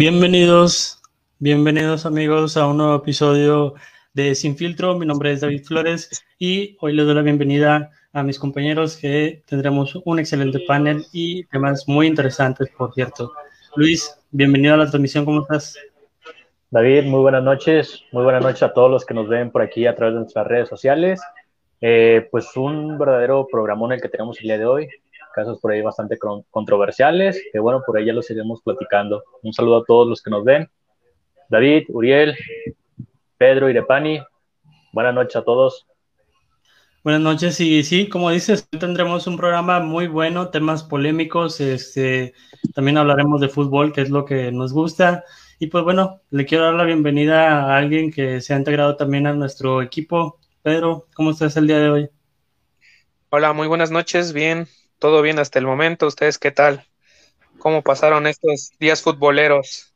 Bienvenidos, bienvenidos amigos a un nuevo episodio de Sin Filtro. Mi nombre es David Flores y hoy les doy la bienvenida a mis compañeros que tendremos un excelente panel y temas muy interesantes, por cierto. Luis, bienvenido a la transmisión, ¿cómo estás? David, muy buenas noches, muy buenas noches a todos los que nos ven por aquí a través de nuestras redes sociales. Eh, pues un verdadero programón el que tenemos el día de hoy, casos por ahí bastante controversiales, que bueno, por ahí ya los iremos platicando. Un saludo a todos los que nos ven. David, Uriel, Pedro, Irepani, buenas noches a todos. Buenas noches, y sí, como dices, tendremos un programa muy bueno, temas polémicos, este, también hablaremos de fútbol, que es lo que nos gusta, y pues bueno, le quiero dar la bienvenida a alguien que se ha integrado también a nuestro equipo. Pedro, ¿cómo estás el día de hoy? Hola, muy buenas noches, bien, todo bien hasta el momento. ¿Ustedes qué tal? ¿Cómo pasaron estos días futboleros?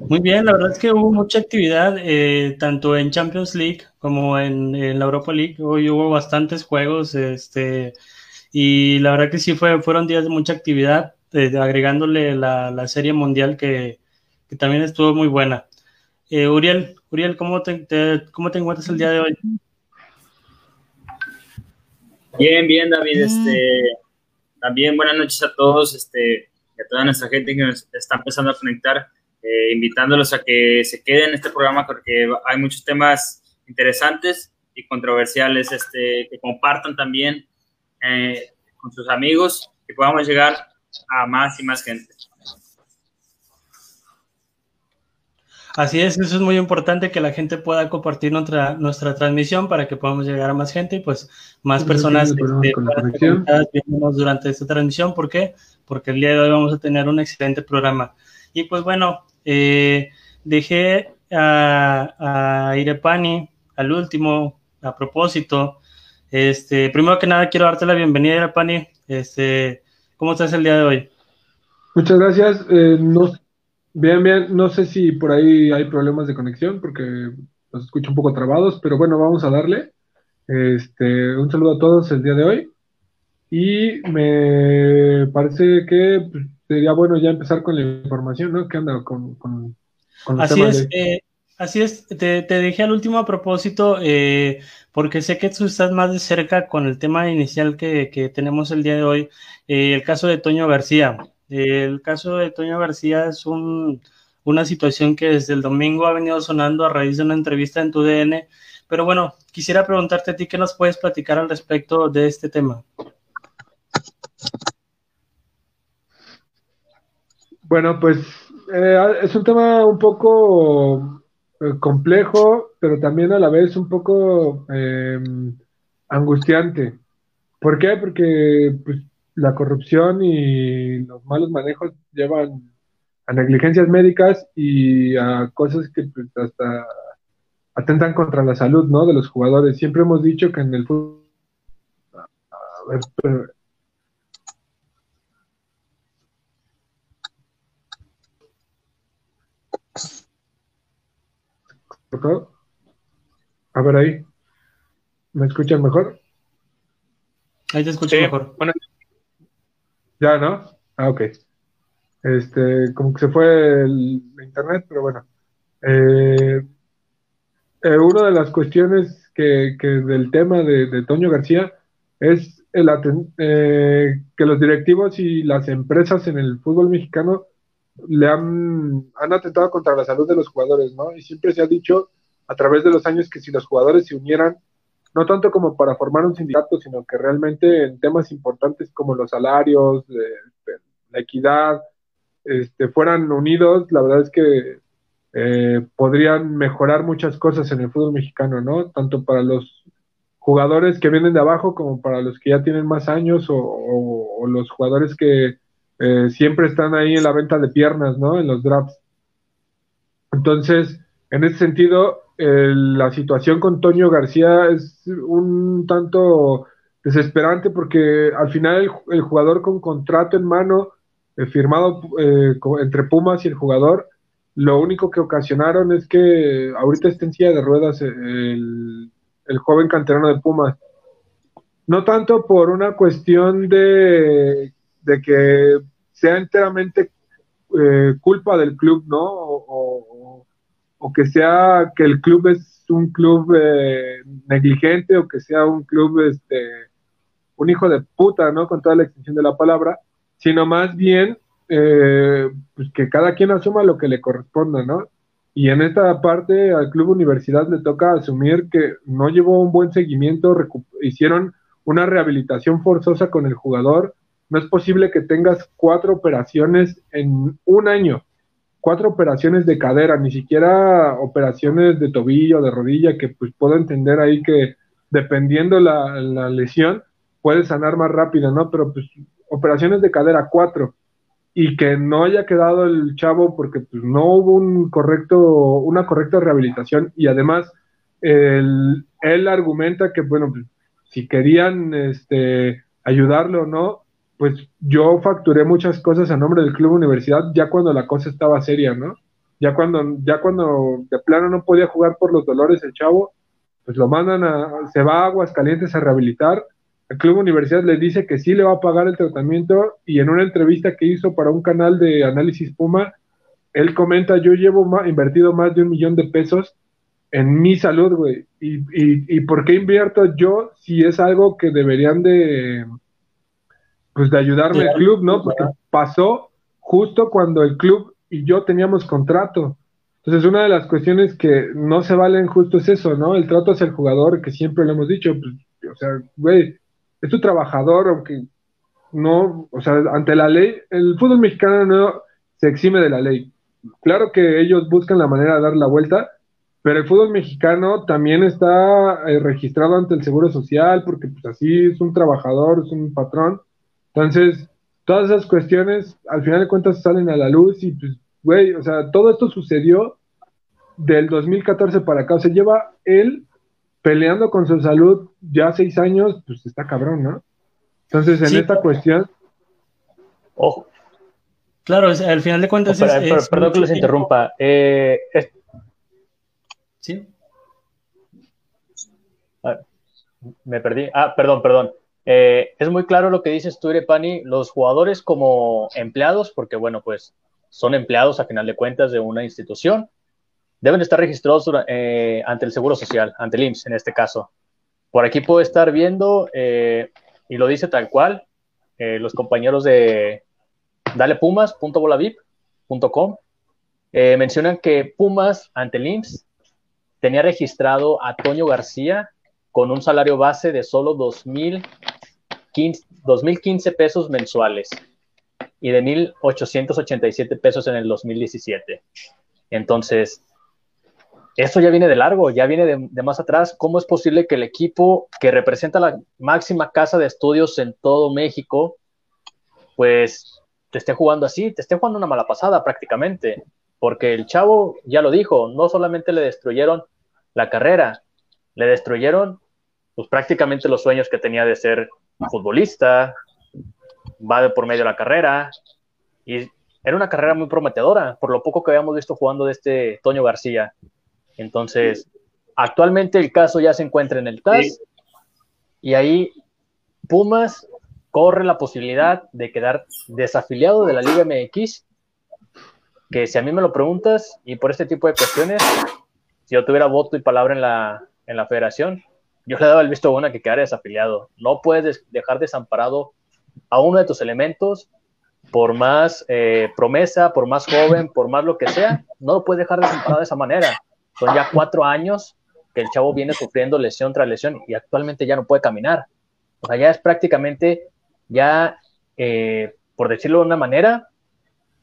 Muy bien, la verdad es que hubo mucha actividad, eh, tanto en Champions League como en, la Europa League. Hoy hubo bastantes juegos, este, y la verdad que sí fue, fueron días de mucha actividad, eh, agregándole la, serie mundial que, también estuvo muy buena. Eh, Uriel, Uriel, ¿cómo te, ¿cómo te encuentras el día de hoy? Bien, bien, David. Este, también buenas noches a todos este, a toda nuestra gente que nos está empezando a conectar, eh, invitándolos a que se queden en este programa porque hay muchos temas interesantes y controversiales, este, que compartan también eh, con sus amigos, que podamos llegar a más y más gente. Así es, eso es muy importante que la gente pueda compartir nuestra, nuestra transmisión para que podamos llegar a más gente y pues más personas este, durante esta transmisión. ¿Por qué? Porque el día de hoy vamos a tener un excelente programa. Y pues bueno, eh, dejé a, a, Irepani al último, a propósito. Este, primero que nada quiero darte la bienvenida, Irepani. Este, ¿Cómo estás el día de hoy? Muchas gracias. Eh, no Bien, bien. No sé si por ahí hay problemas de conexión porque los escucho un poco trabados, pero bueno, vamos a darle. Este, un saludo a todos el día de hoy. Y me parece que pues, sería bueno ya empezar con la información, ¿no? ¿Qué anda con, con, Así es, eh, así es. Te, te, dejé al último a propósito, eh, porque sé que tú estás más de cerca con el tema inicial que, que tenemos el día de hoy, eh, el caso de Toño García. El caso de Toño García es una situación que desde el domingo ha venido sonando a raíz de una entrevista en tu DN. Pero bueno, quisiera preguntarte a ti qué nos puedes platicar al respecto de este tema. Bueno, pues eh, es un tema un poco eh, complejo, pero también a la vez un poco eh, angustiante. ¿Por qué? Porque pues, la corrupción y los malos manejos llevan a negligencias médicas y a cosas que pues, hasta atentan contra la salud ¿no? de los jugadores. Siempre hemos dicho que en el fútbol... A ver, A ver ahí. ¿Me escuchan mejor? Ahí te escucho mejor. Bueno, ya, ¿no? Ah, ok. Este, como que se fue el, internet, pero bueno. Eh, eh, una de las cuestiones que, del tema de, Toño García es el eh, que los directivos y las empresas en el fútbol mexicano le han atentado contra la salud de los jugadores, ¿no? Y siempre se ha dicho a través de los años que si los jugadores se unieran no tanto como para formar un sindicato, sino que realmente en temas importantes como los salarios, la equidad, este, fueran unidos, la verdad es que eh, podrían mejorar muchas cosas en el fútbol mexicano, ¿no? Tanto para los jugadores que vienen de abajo como para los que ya tienen más años o, los jugadores que eh, siempre están ahí en la venta de piernas, ¿no? En los drafts. Entonces, en ese sentido, la situación con Toño García es un tanto desesperante porque al final el, jugador con contrato en mano eh, firmado eh, entre Pumas y el jugador, lo único que ocasionaron es que ahorita está en silla de ruedas eh, el, el joven canterano de Pumas. No tanto por una cuestión de, de que sea enteramente culpa del club, ¿no? O, que sea que el club es un club eh, negligente o que sea un club, este, un hijo de puta, ¿no? Con toda la extensión de la palabra, sino más bien eh, pues que cada quien asuma lo que le corresponda, ¿no? Y en esta parte al Club Universidad le toca asumir que no llevó un buen seguimiento, hicieron una rehabilitación forzosa con el jugador. No es posible que tengas cuatro operaciones en un año, cuatro operaciones de cadera, ni siquiera operaciones de tobillo, de rodilla, que pues puedo entender ahí que dependiendo la, la lesión puedes sanar más rápido, ¿no? Pero pues operaciones de cadera, cuatro y que no haya quedado el chavo porque pues, no hubo un correcto, una correcta rehabilitación y además él argumenta que, bueno, pues, si querían este, ayudarlo o no, pues yo facturé muchas cosas a nombre del Club Universidad ya cuando la cosa estaba seria, ¿no? Ya cuando, ya cuando de plano no podía jugar por los dolores el chavo, pues lo mandan a, se va a Aguascalientes a rehabilitar el Club Universidad le dice que sí le va a pagar el tratamiento y en una entrevista que hizo para un canal de análisis Puma, él comenta, yo llevo invertido más de un millón de pesos en mi salud, güey. Y, y, por qué invierto yo si es algo que deberían de, pues de ayudarme el club, ¿no? Porque pasó justo cuando el club y yo teníamos contrato. Entonces, una de las cuestiones que no se valen justo es eso, ¿no? El trato hacia el jugador, que siempre lo hemos dicho, pues, o sea, güey, es tu trabajador, aunque no, o sea, ante la ley, el fútbol mexicano no se exime de la ley. Claro que ellos buscan la manera de dar la vuelta, pero el fútbol mexicano también está eh, registrado ante el Seguro Social, porque pues así es un trabajador, es un patrón. Entonces, todas esas cuestiones, al final de cuentas, salen a la luz y pues, güey, o sea, todo esto sucedió del 2014 para acá, o sea, lleva él peleando con su salud ya seis años, pues está cabrón, ¿no? Entonces, en esta cuestión. Ojo. Claro, al final de cuentas. es, perdón que les interrumpa. Eh, sí. me perdí. Ah, perdón, perdón. Eh, es muy claro lo que dices tú, Irepani. Los jugadores, como empleados, porque bueno, pues son empleados a final de cuentas de una institución, deben estar registrados eh, ante el Seguro Social, ante el IMSS en este caso. Por aquí puedo estar viendo, eh, y lo dice tal cual, los compañeros de dalepumas.bolavip.com mencionan que Pumas ante el IMSS tenía registrado a Toño García con un salario base de solo 2.015 pesos mensuales y de 1.887 pesos en el 2017. Entonces, esto ya viene de largo, ya viene de, más atrás. ¿Cómo es posible que el equipo que representa la máxima casa de estudios en todo México, pues te esté jugando así, te esté jugando una mala pasada prácticamente? Porque el chavo ya lo dijo, no solamente le destruyeron la carrera, le destruyeron pues prácticamente los sueños que tenía de ser futbolista, va de por medio de la carrera, y era una carrera muy prometedora, por lo poco que habíamos visto jugando de este Toño García. Entonces, actualmente el caso ya se encuentra en el TAS y ahí Pumas corre la posibilidad de quedar desafiliado de la Liga MX, que si a mí me lo preguntas y por este tipo de cuestiones, si yo tuviera voto y palabra en la, en la federación, yo le daba el visto bueno a que quedara desafiliado. No puedes dejar desamparado a uno de tus elementos por más eh, promesa, por más joven, por más lo que sea, no lo puedes dejar desamparado de esa manera. Son ya cuatro años que el chavo viene sufriendo lesión tras lesión y actualmente ya no puede caminar. O sea, ya es prácticamente, ya, eh, por decirlo de una manera,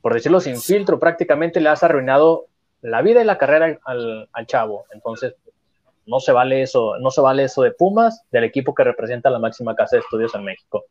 por decirlo sin filtro, prácticamente le has arruinado la vida y la carrera al, al, chavo. Entonces, no se vale eso, no se vale eso de Pumas, del equipo que representa la máxima casa de estudios en México.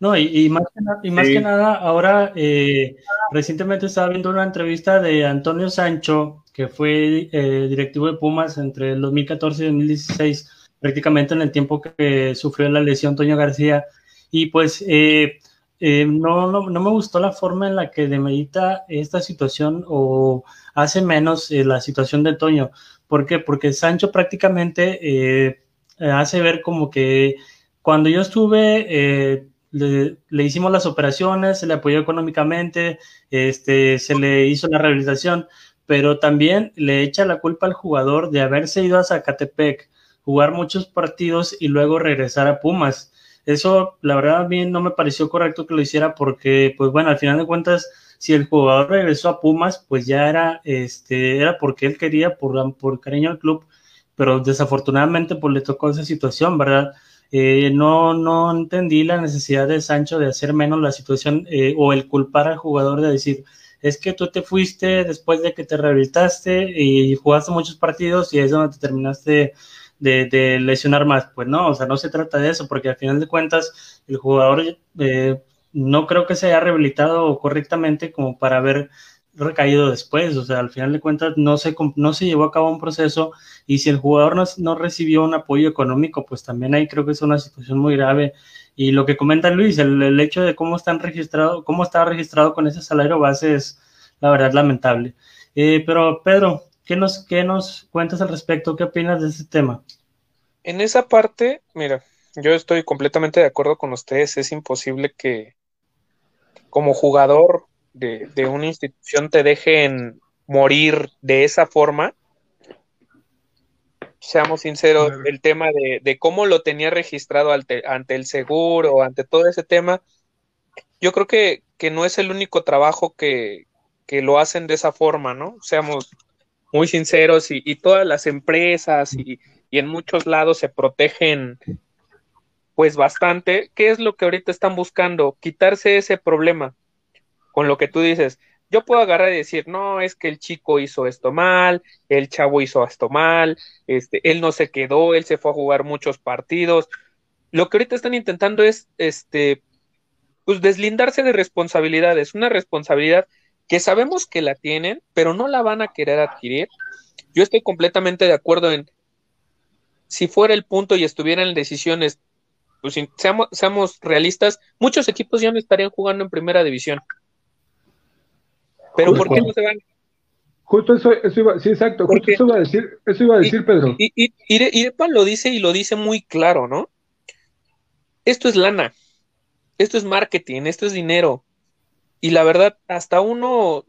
No, y, más, que nada, ahora eh, recientemente estaba viendo una entrevista de Antonio Sancho, que fue eh, directivo de Pumas entre el 2014 y 2016, prácticamente en el tiempo que sufrió la lesión Toño García. Y pues eh, no, no, no, me gustó la forma en la que demerita esta situación o hace menos la situación de Toño. ¿Por qué? Porque Sancho prácticamente hace ver como que cuando yo estuve le, hicimos las operaciones, se le apoyó económicamente, este, se le hizo la rehabilitación, pero también le echa la culpa al jugador de haberse ido a Zacatepec, jugar muchos partidos y luego regresar a Pumas. Eso, la verdad, a no me pareció correcto que lo hiciera porque, pues bueno, al final de cuentas, si el jugador regresó a Pumas, pues ya era, este, era porque él quería, por, por cariño al club, pero desafortunadamente, pues le tocó esa situación, ¿verdad? Eh, no, no entendí la necesidad de Sancho de hacer menos la situación eh, o el culpar al jugador de decir, es que tú te fuiste después de que te rehabilitaste y jugaste muchos partidos y es donde te terminaste de, lesionar más. Pues no, o sea, no se trata de eso, porque al final de cuentas el jugador eh, no creo que se haya rehabilitado correctamente como para haber recaído después, o sea, al final de cuentas no se, no se llevó a cabo un proceso y si el jugador no, no, recibió un apoyo económico, pues también ahí creo que es una situación muy grave. Y lo que comenta Luis, el, hecho de cómo están registrados, cómo está registrado con ese salario base es la verdad lamentable. Eh, pero Pedro, ¿qué nos, ¿qué nos cuentas al respecto? ¿Qué opinas de ese tema? En esa parte, mira, yo estoy completamente de acuerdo con ustedes, es imposible que como jugador de, una institución te dejen morir de esa forma, seamos sinceros, el tema de, cómo lo tenía registrado ante, el seguro, ante todo ese tema, yo creo que, no es el único trabajo que, lo hacen de esa forma, ¿no? Seamos muy sinceros y, todas las empresas y, y, en muchos lados se protegen pues bastante. ¿Qué es lo que ahorita están buscando? Quitarse ese problema con lo que tú dices, yo puedo agarrar y decir, no, es que el chico hizo esto mal, el chavo hizo esto mal, este, él no se quedó, él se fue a jugar muchos partidos. Lo que ahorita están intentando es, este, pues deslindarse de responsabilidades, una responsabilidad que sabemos que la tienen, pero no la van a querer adquirir. Yo estoy completamente de acuerdo en, si fuera el punto y estuvieran en decisiones, pues seamos, seamos realistas, muchos equipos ya no estarían jugando en primera división. Pero ¿por qué no se van? Justo eso, eso iba, sí, exacto, justo eso iba a decir, eso iba a decir Pedro. Y, y, y, lo dice y lo dice muy claro, ¿no? Esto es lana, esto es marketing, esto es dinero. Y la verdad, hasta uno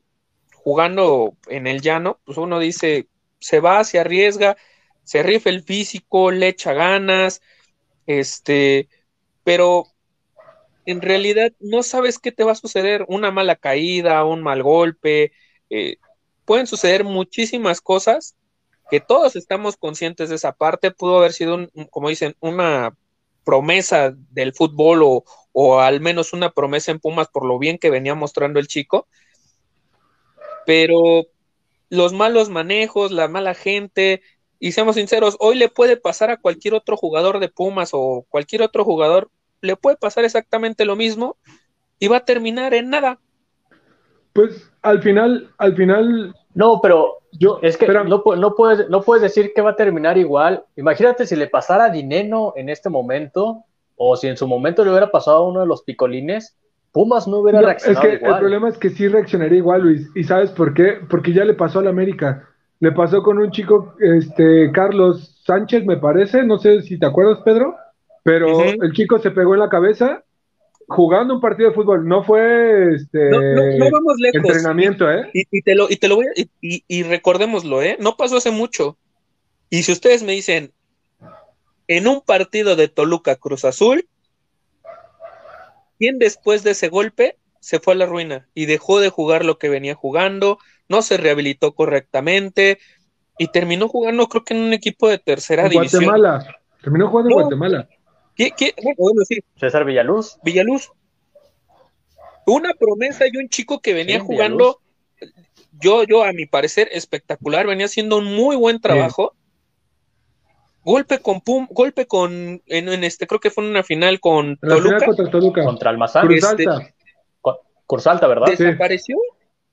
jugando en el llano, pues uno dice, se va, se arriesga, se rifa el físico, le echa ganas, este, pero en realidad no sabes qué te va a suceder, una mala caída, un mal golpe, eh, pueden suceder muchísimas cosas que todos estamos conscientes de esa parte, pudo haber sido, como dicen, una promesa del fútbol o, o al menos una promesa en Pumas por lo bien que venía mostrando el chico, pero los malos manejos, la mala gente, y seamos sinceros, hoy le puede pasar a cualquier otro jugador de Pumas o cualquier otro jugador le puede pasar exactamente lo mismo y va a terminar en nada. Pues al final, al final. No, pero yo es que no, no, puedes, no puedes decir que va a terminar igual. Imagínate si le pasara a Dineno en este momento, o si en su momento le hubiera pasado a uno de los picolines, Pumas no hubiera reaccionado. Es que el problema es que sí reaccionaría igual, Luis. ¿Y sabes por qué? Porque ya le pasó a la América. Le pasó con un chico, este, Carlos Sánchez, me parece. No sé si te acuerdas, Pedro pero el chico se pegó en la cabeza jugando un partido de fútbol. No fue este no, vamos lejos. entrenamiento, ¿eh? Y, te lo, y te lo voy a, y, y, recordémoslo, ¿eh? No pasó hace mucho. Y si ustedes me dicen, en un partido de Toluca Cruz Azul, ¿quién después de ese golpe se fue a la ruina y dejó de jugar lo que venía jugando? No se rehabilitó correctamente y terminó jugando, creo que en un equipo de tercera división. Guatemala. Terminó jugando en Guatemala. ¿Qué, Bueno, sí. César Villaluz. Villaluz. Una promesa y un chico que venía jugando, yo, yo, a mi parecer, espectacular, venía haciendo un muy buen trabajo. Golpe con Pum, golpe con, en, este, creo que fue en una final con Toluca. contra Toluca. Contra Almazán. Cruz este. ¿verdad? Desapareció,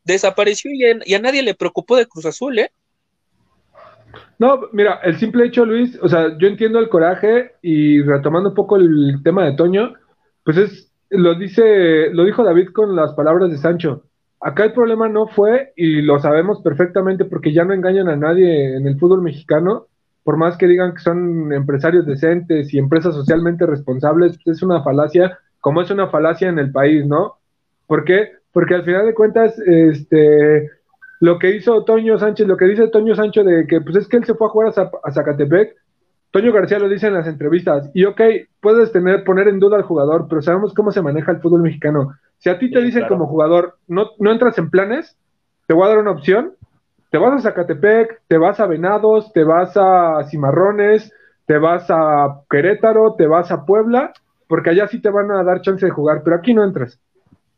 desapareció y a nadie le preocupó de Cruz Azul, ¿eh? No, mira, el simple hecho, Luis, o sea, yo entiendo el coraje y retomando un poco el tema de Toño, pues es, lo dice, lo dijo David con las palabras de Sancho. Acá el problema no fue, y lo sabemos perfectamente porque ya no engañan a nadie en el fútbol mexicano, por más que digan que son empresarios decentes y empresas socialmente responsables, pues es una falacia como es una falacia en el país, ¿no? ¿Por qué? Porque al final de cuentas, este, lo que hizo Toño Sánchez, lo que dice Toño Sánchez de que pues es que él se fue a jugar a, Zacatepec, Toño García lo dice en las entrevistas, y ok, puedes tener, poner en duda al jugador, pero sabemos cómo se maneja el fútbol mexicano. Si a ti te dicen como jugador, no, no entras en planes, te voy a dar una opción, te vas a Zacatepec, te vas a Venados, te vas a Cimarrones, te vas a Querétaro, te vas a Puebla, porque allá sí te van a dar chance de jugar, pero aquí no entras.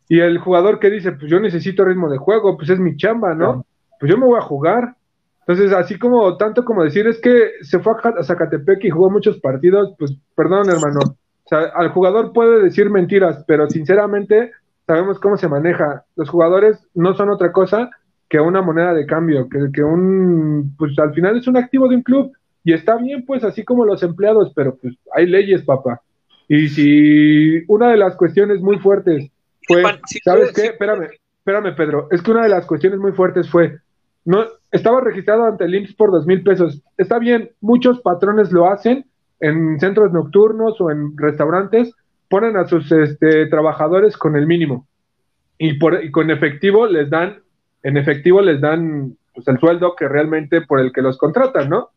Y el jugador que dice, pues yo necesito ritmo de juego, pues es mi chamba, ¿no? Pues yo me voy a jugar. Entonces, así como tanto como decir es que se fue a Zacatepec y jugó muchos partidos, pues perdón, hermano. O sea, al jugador puede decir mentiras, pero sinceramente sabemos cómo se maneja. Los jugadores no son otra cosa que una moneda de cambio, que, que un, pues al final es un activo de un club y está bien, pues así como los empleados, pero pues hay leyes, papá. Y si una de las cuestiones muy fuertes fue, ¿sabes qué? Espérame, espérame, Pedro. Es que una de las cuestiones muy fuertes fue, no, estaba registrado ante el IMSS por dos mil pesos. Está bien, muchos patrones lo hacen en centros nocturnos o en restaurantes, ponen a sus este, trabajadores con el mínimo y, por, y con efectivo les dan, en efectivo les dan pues, el sueldo que realmente por el que los contratan, ¿no?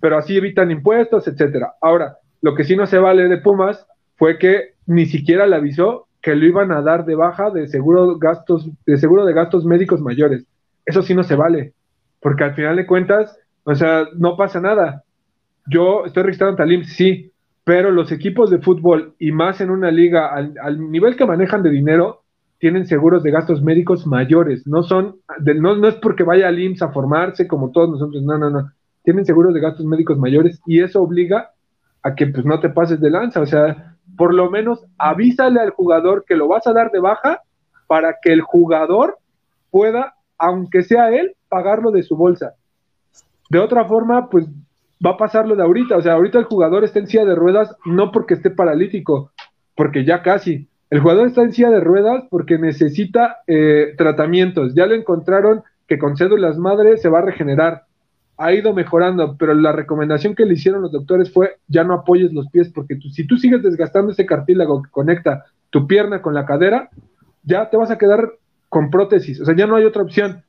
Pero así evitan impuestos, etcétera. Ahora, lo que sí no se vale de Pumas fue que ni siquiera le avisó que lo iban a dar de baja de seguro gastos, de seguro de gastos médicos mayores. Eso sí no se vale, porque al final de cuentas, o sea, no pasa nada. Yo estoy registrado en sí, pero los equipos de fútbol y más en una liga al, nivel que manejan de dinero, tienen seguros de gastos médicos mayores. No son, no, no es porque vaya al IMSS a formarse como todos nosotros, no, no, no. Tienen seguros de gastos médicos mayores y eso obliga a que pues no te pases de lanza. O sea, por lo menos avísale al jugador que lo vas a dar de baja para que el jugador pueda, aunque sea él, pagarlo de su bolsa. De otra forma, pues va a pasar lo de ahorita. O sea, ahorita el jugador está en silla de ruedas no porque esté paralítico, porque ya casi. El jugador está en silla de ruedas porque necesita eh, tratamientos. Ya le encontraron que con cédulas madre se va a regenerar ha ido mejorando, pero la recomendación que le hicieron los doctores fue ya no apoyes los pies, porque si tú sigues desgastando ese cartílago que conecta tu pierna con la cadera, ya te vas a quedar con prótesis, o sea, ya no hay otra opción.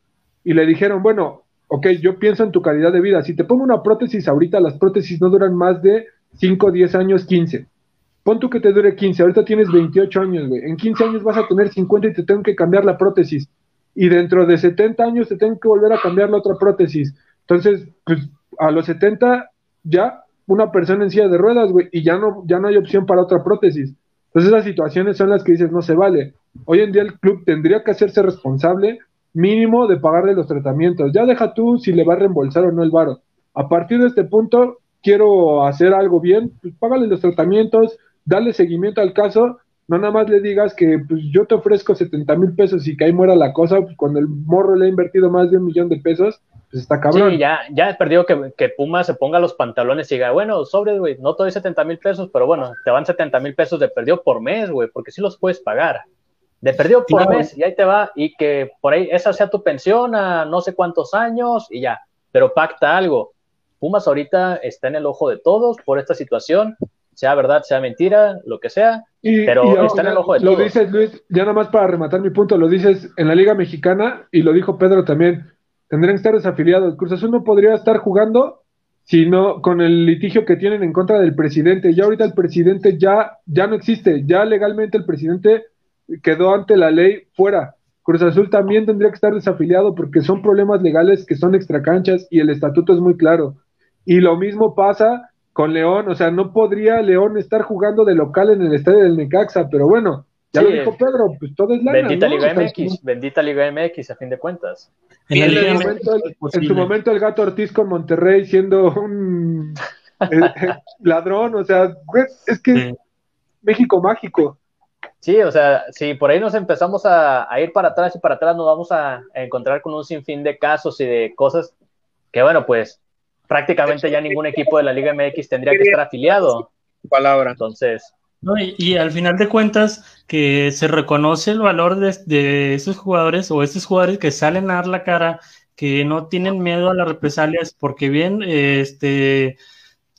Y le dijeron, bueno, ok, yo pienso en tu calidad de vida, si te pongo una prótesis ahorita, las prótesis no duran más de 5, 10 años, 15. Pon tú que te dure 15, ahorita tienes 28 años, güey. En 15 años vas a tener 50 y te tengo que cambiar la prótesis. Y dentro de 70 años te tengo que volver a cambiar la otra prótesis entonces, pues a los 70 ya una persona en silla de ruedas, güey, y ya no, ya no hay opción para otra prótesis. Entonces esas situaciones son las que dices, no se vale. Hoy en día el club tendría que hacerse responsable mínimo de pagarle los tratamientos. Ya deja tú si le va a reembolsar o no el varo. A partir de este punto, quiero hacer algo bien, pues págale los tratamientos, darle seguimiento al caso, no nada más le digas que pues yo te ofrezco 70 mil pesos y que ahí muera la cosa, pues cuando el morro le ha invertido más de un millón de pesos, pues está cabrón. Sí, ya, ya he perdido que, que Puma se ponga los pantalones y diga, bueno, sobre, güey, no te doy 70 mil pesos, pero bueno, te van 70 mil pesos de perdido por mes, güey, porque sí los puedes pagar. De perdido por mes y ahí te va, y que por ahí esa sea tu pensión a no sé cuántos años y ya, pero pacta algo. Pumas ahorita está en el ojo de todos por esta situación, sea verdad, sea mentira, lo que sea, pero está en el ojo de todos. Lo dices, Luis, ya nada más para rematar mi punto, lo dices en la Liga Mexicana y lo dijo Pedro también tendrían que estar desafiliados. Cruz Azul no podría estar jugando sino con el litigio que tienen en contra del presidente. Ya ahorita el presidente ya, ya no existe, ya legalmente el presidente quedó ante la ley fuera. Cruz Azul también tendría que estar desafiliado porque son problemas legales que son extracanchas y el estatuto es muy claro. Y lo mismo pasa con León, o sea, no podría León estar jugando de local en el estadio del Necaxa, pero bueno, ya lo dijo Pedro, pues todo es lana, Bendita Liga MX, bendita Liga MX a fin de cuentas. En, su momento, el gato Ortiz con Monterrey siendo un eh, eh, ladrón, o sea, es que México mágico. Sí, o sea, si por ahí nos empezamos a, ir para atrás y para atrás, nos vamos a, encontrar con un sinfín de casos y de cosas que, bueno, pues prácticamente ya ningún equipo de la Liga MX tendría que estar afiliado. Palabra. Entonces, y, al final de cuentas, que se reconoce el valor de, esos jugadores o estos jugadores que salen a dar la cara, que no tienen miedo a las represalias, porque bien, este,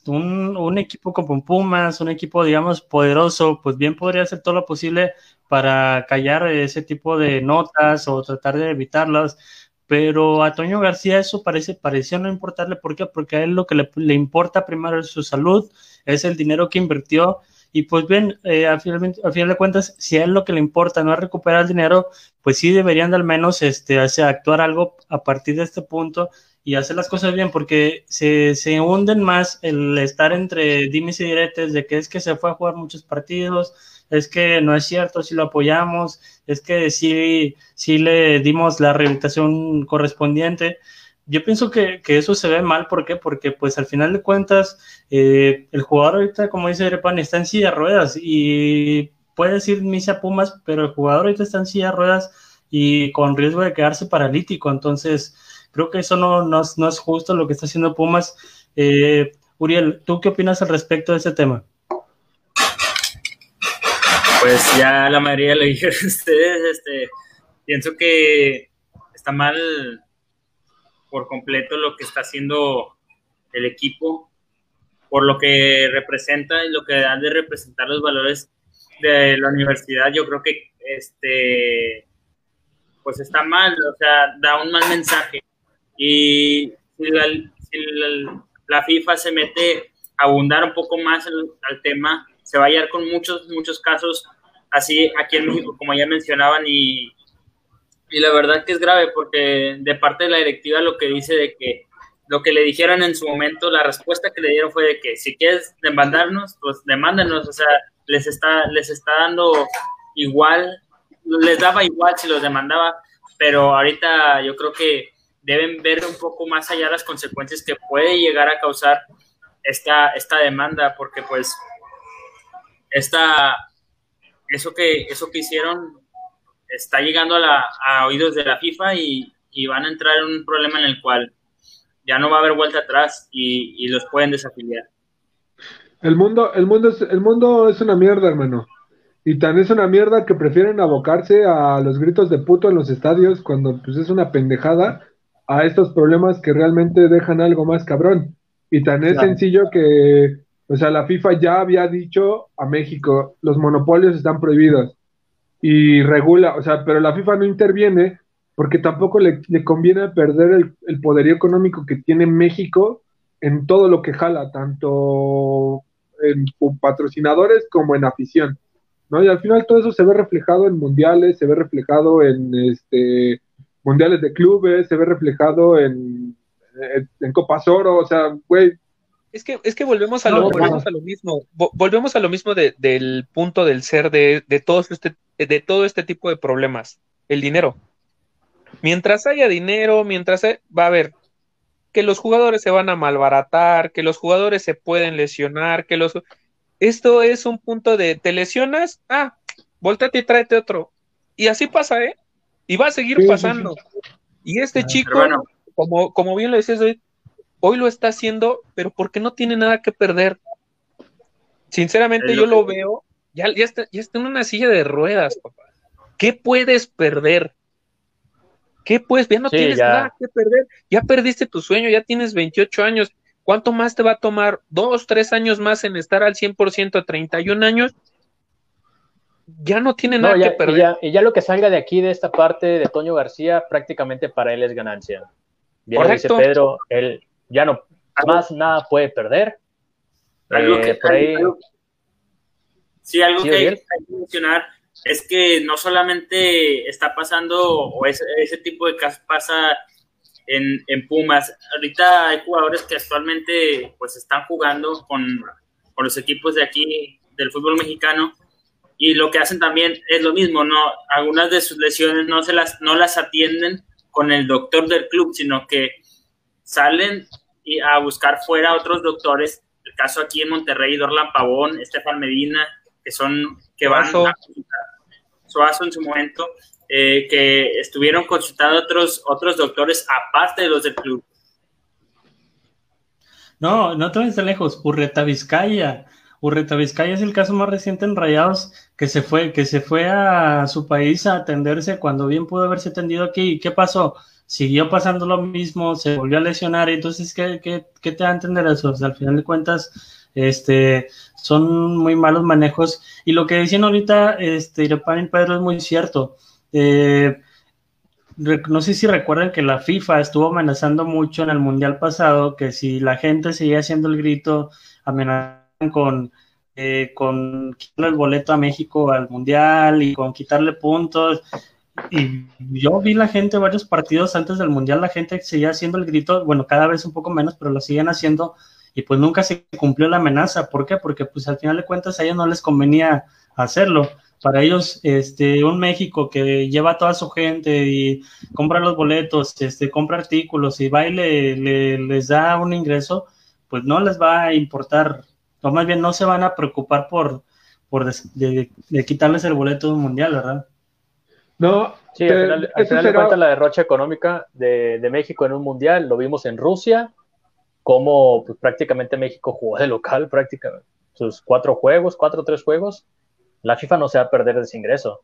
un, un, equipo como Pumas, un equipo, digamos, poderoso, pues bien podría hacer todo lo posible para callar ese tipo de notas o tratar de evitarlas. Pero a Toño García eso parece, pareció no importarle. ¿Por qué? Porque a él lo que le, le importa primero es su salud, es el dinero que invirtió y pues bien, eh, al, final, de cuentas, si a él lo que le importa no es recuperar el dinero, pues sí deberían de al menos este, actuar algo a partir de este punto y hacer las cosas bien, porque se, se hunden más el estar entre dimes y diretes de que es que se fue a jugar muchos partidos, es que no es cierto, si lo apoyamos, es que sí, sí le dimos la rehabilitación correspondiente yo pienso que, eso se ve mal, ¿por qué? Porque pues al final de cuentas eh, el jugador ahorita, como dice Repan, está en silla de ruedas y puede decir misa Pumas, pero el jugador ahorita está en silla de ruedas y con riesgo de quedarse paralítico, entonces creo que eso no, no, es justo lo que está haciendo Pumas. Eh, Uriel, ¿tú qué opinas al respecto de ese tema? Pues ya la mayoría lo dijeron ustedes, este, pienso que está mal por completo lo que está haciendo el equipo, por lo que representa y lo que dan de representar los valores de la universidad. Yo creo que este pues está mal, o sea, da un mal mensaje. Y si la, FIFA se mete a abundar un poco más al tema, se va a hallar con muchos, muchos casos así aquí en México, como ya mencionaban, y, y la verdad que es grave porque de parte de la directiva lo que dice de que lo que le dijeron en su momento, la respuesta que le dieron fue de que si quieres demandarnos, pues demándanos, o sea, les está, les está dando igual, les daba igual si los demandaba, pero ahorita yo creo que deben ver un poco más allá las consecuencias que puede llegar a causar esta, esta demanda, porque pues esta, eso que, eso que hicieron está llegando a, oídos de la FIFA y, van a entrar en un problema en el cual ya no va a haber vuelta atrás y, los pueden desafiliar. El mundo, el mundo es, el mundo es una mierda, hermano. Y tan es una mierda que prefieren abocarse a los gritos de puto en los estadios cuando pues es una pendejada a estos problemas que realmente dejan algo más cabrón. Y tan es sencillo que, o sea, la FIFA ya había dicho a México, los monopolios están prohibidos y regula, o sea, pero la FIFA no interviene porque tampoco le, conviene perder el, el, poderío económico que tiene México en todo lo que jala, tanto en patrocinadores como en afición, ¿no? Y al final todo eso se ve reflejado en mundiales, se ve reflejado en este mundiales de clubes, se ve reflejado en, en, Copas Oro, o sea, güey, es que, es que volvemos a lo, volvemos a lo mismo, volvemos a lo mismo del punto del ser de, de, todos este, de todo este tipo de problemas, el dinero. Mientras haya dinero, mientras va a haber que los jugadores se van a malbaratar, que los jugadores se pueden lesionar, que los... Esto es un punto de, te lesionas, ah, volteate y tráete otro. Y así pasa, ¿eh? Y va a seguir pasando. Y este ah, chico, como, como bien lo decías hoy, lo está haciendo, pero porque no tiene nada que perder. Sinceramente, yo lo veo ya, ya, está, ya está en una silla de ruedas, papá. ¿Qué puedes perder? ¿Qué puedes? Ya no tienes nada que perder. Ya perdiste tu sueño, ya tienes 28 años. ¿Cuánto más te va a tomar? ¿Dos, tres años más en estar al 100% a 31 años? Ya no tiene nada que perder. Y ya, y ya, lo que salga de aquí, de esta parte de Toño García, prácticamente para él es ganancia. Bien dice Pedro, él ya no más nada puede perder. Eh, por ahí, Sí, algo que hay, que mencionar es que no solamente está pasando, o ese, tipo de casos pasa en, Pumas. Ahorita hay jugadores que actualmente pues están jugando con, los equipos de aquí del fútbol mexicano y lo que hacen también es lo mismo, no algunas de sus lesiones no se las no las atienden con el doctor del club, sino que salen y a buscar fuera otros doctores. El caso aquí en Monterrey, Dorlan Pavón, Estefan Medina, que son, que van a Suazo en su momento, eh, que estuvieron consultando otros, otros doctores aparte de los del club. No, no te vayas lejos, Urreta Vizcaya. Urreta Vizcaya es el caso más reciente en Rayados que se fue, que se fue a su país a atenderse cuando bien pudo haberse atendido aquí. ¿Y qué pasó? Siguió pasando lo mismo, se volvió a lesionar, entonces, ¿qué, qué, qué te va a entender eso? Al final de cuentas, este, son muy malos manejos. Y lo que decían ahorita, este, Irepán y Pedro es muy cierto. Eh, no sé si recuerdan que la FIFA estuvo amenazando mucho en el Mundial pasado que si la gente seguía haciendo el grito, amenazan con, eh, con quitarle el boleto a México al Mundial y con quitarle puntos. Y yo vi la gente, varios partidos antes del Mundial, la gente seguía haciendo el grito, bueno, cada vez un poco menos, pero lo siguen haciendo y pues nunca se cumplió la amenaza. ¿Por qué? Porque pues al final de cuentas a ellos no les convenía hacerlo. Para ellos, este, un México que lleva a toda su gente y compra los boletos, este, compra artículos y va y le, les da un ingreso, pues no les va a importar, o más bien no se van a preocupar por, por de, quitarles el boleto de un mundial, ¿verdad? No, sí, al final, de cuentas la derrocha económica de, de, México en un mundial lo vimos en Rusia, como pues, prácticamente México jugó de local, prácticamente sus cuatro juegos, cuatro o tres juegos, la FIFA no se va a perder ese ingreso.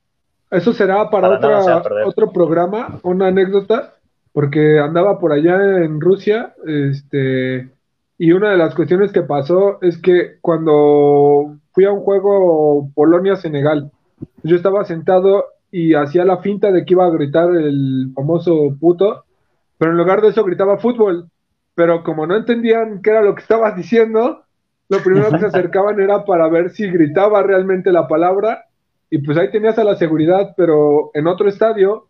Eso será para, otro programa, una anécdota, porque andaba por allá en Rusia, este, y una de las cuestiones que pasó es que cuando fui a un juego Polonia-Senegal, yo estaba sentado y hacía la finta de que iba a gritar el famoso puto, pero en lugar de eso gritaba fútbol. Pero como no entendían qué era lo que estabas diciendo, lo primero que se acercaban era para ver si gritaba realmente la palabra y pues ahí tenías a la seguridad, pero en otro estadio,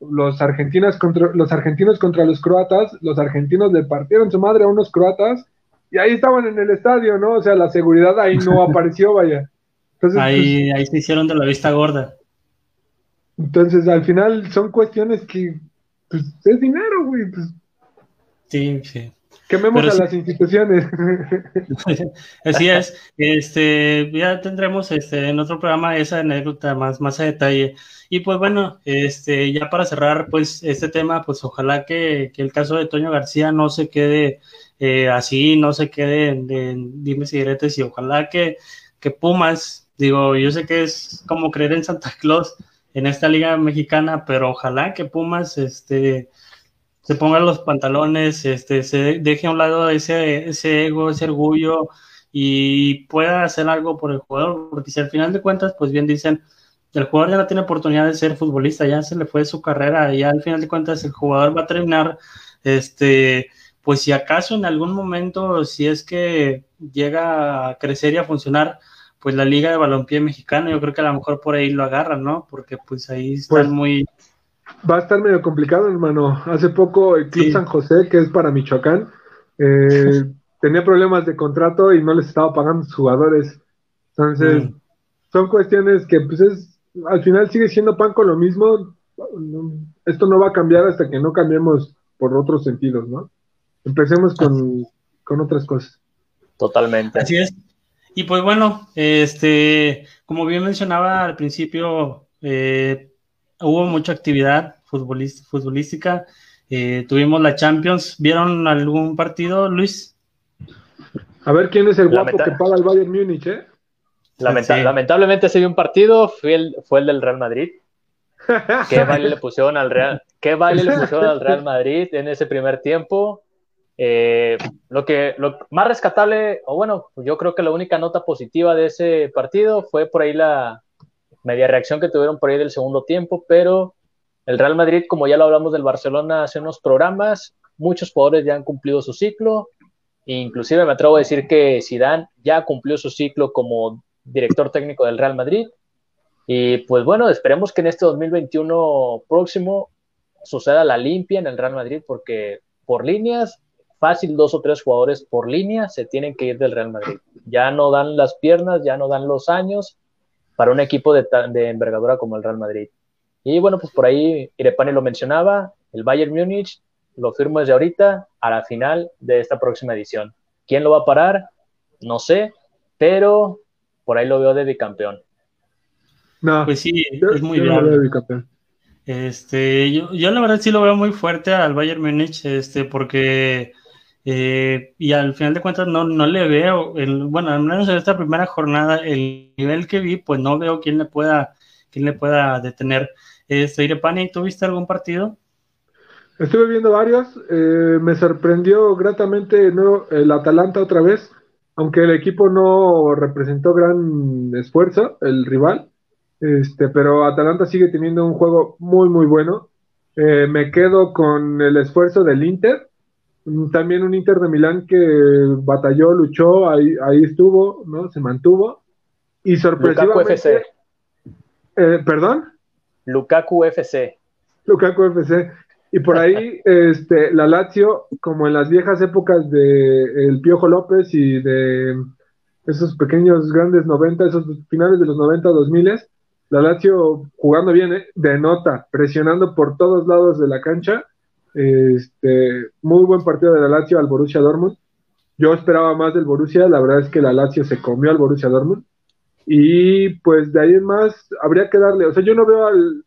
los, argentinos contra, los argentinos contra los croatas, los argentinos le partieron su madre a unos croatas y ahí estaban en el estadio, ¿no? O sea, la seguridad ahí no apareció, vaya. Entonces, ahí, pues, ahí se hicieron de la vista gorda. Entonces, al final son cuestiones que, pues, es dinero, güey. Pues. Sí, sí. Quememos a las instituciones. Así es. Este, ya tendremos este, en otro programa esa anécdota más, más a detalle. Y pues bueno, este, ya para cerrar, pues, este tema, pues ojalá que, el caso de Toño García no se quede eh, así, no se quede en, en dimes y y ojalá que, que Pumas, digo, yo sé que es como creer en Santa Claus en esta liga mexicana, pero ojalá que Pumas, este, se ponga los pantalones, este, se deje a un lado ese, ese ego, ese orgullo y pueda hacer algo por el jugador, porque si al final de cuentas, pues bien dicen, el jugador ya no tiene oportunidad de ser futbolista, ya se le fue su carrera, ya al final de cuentas el jugador va a terminar, este, pues si acaso en algún momento, si es que llega a crecer y a funcionar, pues la liga de balompié mexicana, yo creo que a lo mejor por ahí lo agarran, ¿no? Porque pues ahí están pues, muy Va a estar medio complicado, hermano. Hace poco el Club San José, que es para Michoacán, eh, tenía problemas de contrato y no les estaba pagando sus jugadores. Entonces, mm. son cuestiones que, pues, es, al final sigue siendo pan con lo mismo. esto no va a cambiar hasta que no cambiemos por otros sentidos, ¿no? Empecemos con, con otras cosas. Totalmente. Así es. Y pues bueno, este, como bien mencionaba al principio, eh, hubo mucha actividad futbolística. Eh, tuvimos la Champions. ¿Vieron algún partido, Luis? A ver quién es el guapo que paga el Bayern Múnich, ¿eh? Lamentablemente se dio un partido, fue el, fue el del Real Madrid. ¿Qué baile le pusieron al Real, qué baile le pusieron al Real Madrid en ese primer tiempo? Eh, lo que lo más rescatable, o bueno, yo creo que la única nota positiva de ese partido fue por ahí la, media reacción que tuvieron por ahí del segundo tiempo, pero el Real Madrid, como ya lo hablamos del Barcelona hace unos programas, muchos jugadores ya han cumplido su ciclo, inclusive me atrevo a decir que Zidane ya cumplió su ciclo como director técnico del Real Madrid, y pues bueno, esperemos que en este 2021 próximo suceda la limpia en el Real Madrid, porque por líneas, fácil dos o tres jugadores por línea se tienen que ir del Real Madrid. Ya no dan las piernas, ya no dan los años, para un equipo de, envergadura como el Real Madrid. Y bueno, pues por ahí Irepani lo mencionaba, el Bayern Múnich lo firmo desde ahorita a la final de esta próxima edición. ¿Quién lo va a parar? No sé, pero por ahí lo veo de bicampeón. No, pues sí, es muy bien. Este, yo, yo la verdad sí lo veo muy fuerte al Bayern Múnich, este, porque eh, y al final de cuentas no, no le veo, el, bueno, al menos en esta primera jornada, el nivel que vi, pues no veo quién le pueda, quién le pueda detener. Este, Irepani, ¿tú viste algún partido? Estuve viendo varios, eh, me sorprendió gratamente ¿no? el Atalanta otra vez, aunque el equipo no representó gran esfuerzo, el rival, este, pero Atalanta sigue teniendo un juego muy, muy bueno. Eh, me quedo con el esfuerzo del Inter, también un Inter de Milán que batalló, luchó, ahí, ahí estuvo, ¿no? Se mantuvo. Y sorpresivamente... Lukaku FC. Eh, ¿Perdón? Lukaku FC. Lukaku FC. Y por ahí, este, la Lazio, como en las viejas épocas de el Piojo López y de esos pequeños grandes 90, esos finales de los 90, 2000, la Lazio jugando bien, ¿eh? de nota, presionando por todos lados de la cancha. Este, muy buen partido de la Lazio al Borussia Dortmund. Yo esperaba más del Borussia, la verdad es que la Lazio se comió al Borussia Dortmund. Y pues de ahí en más habría que darle, o sea, yo no veo al...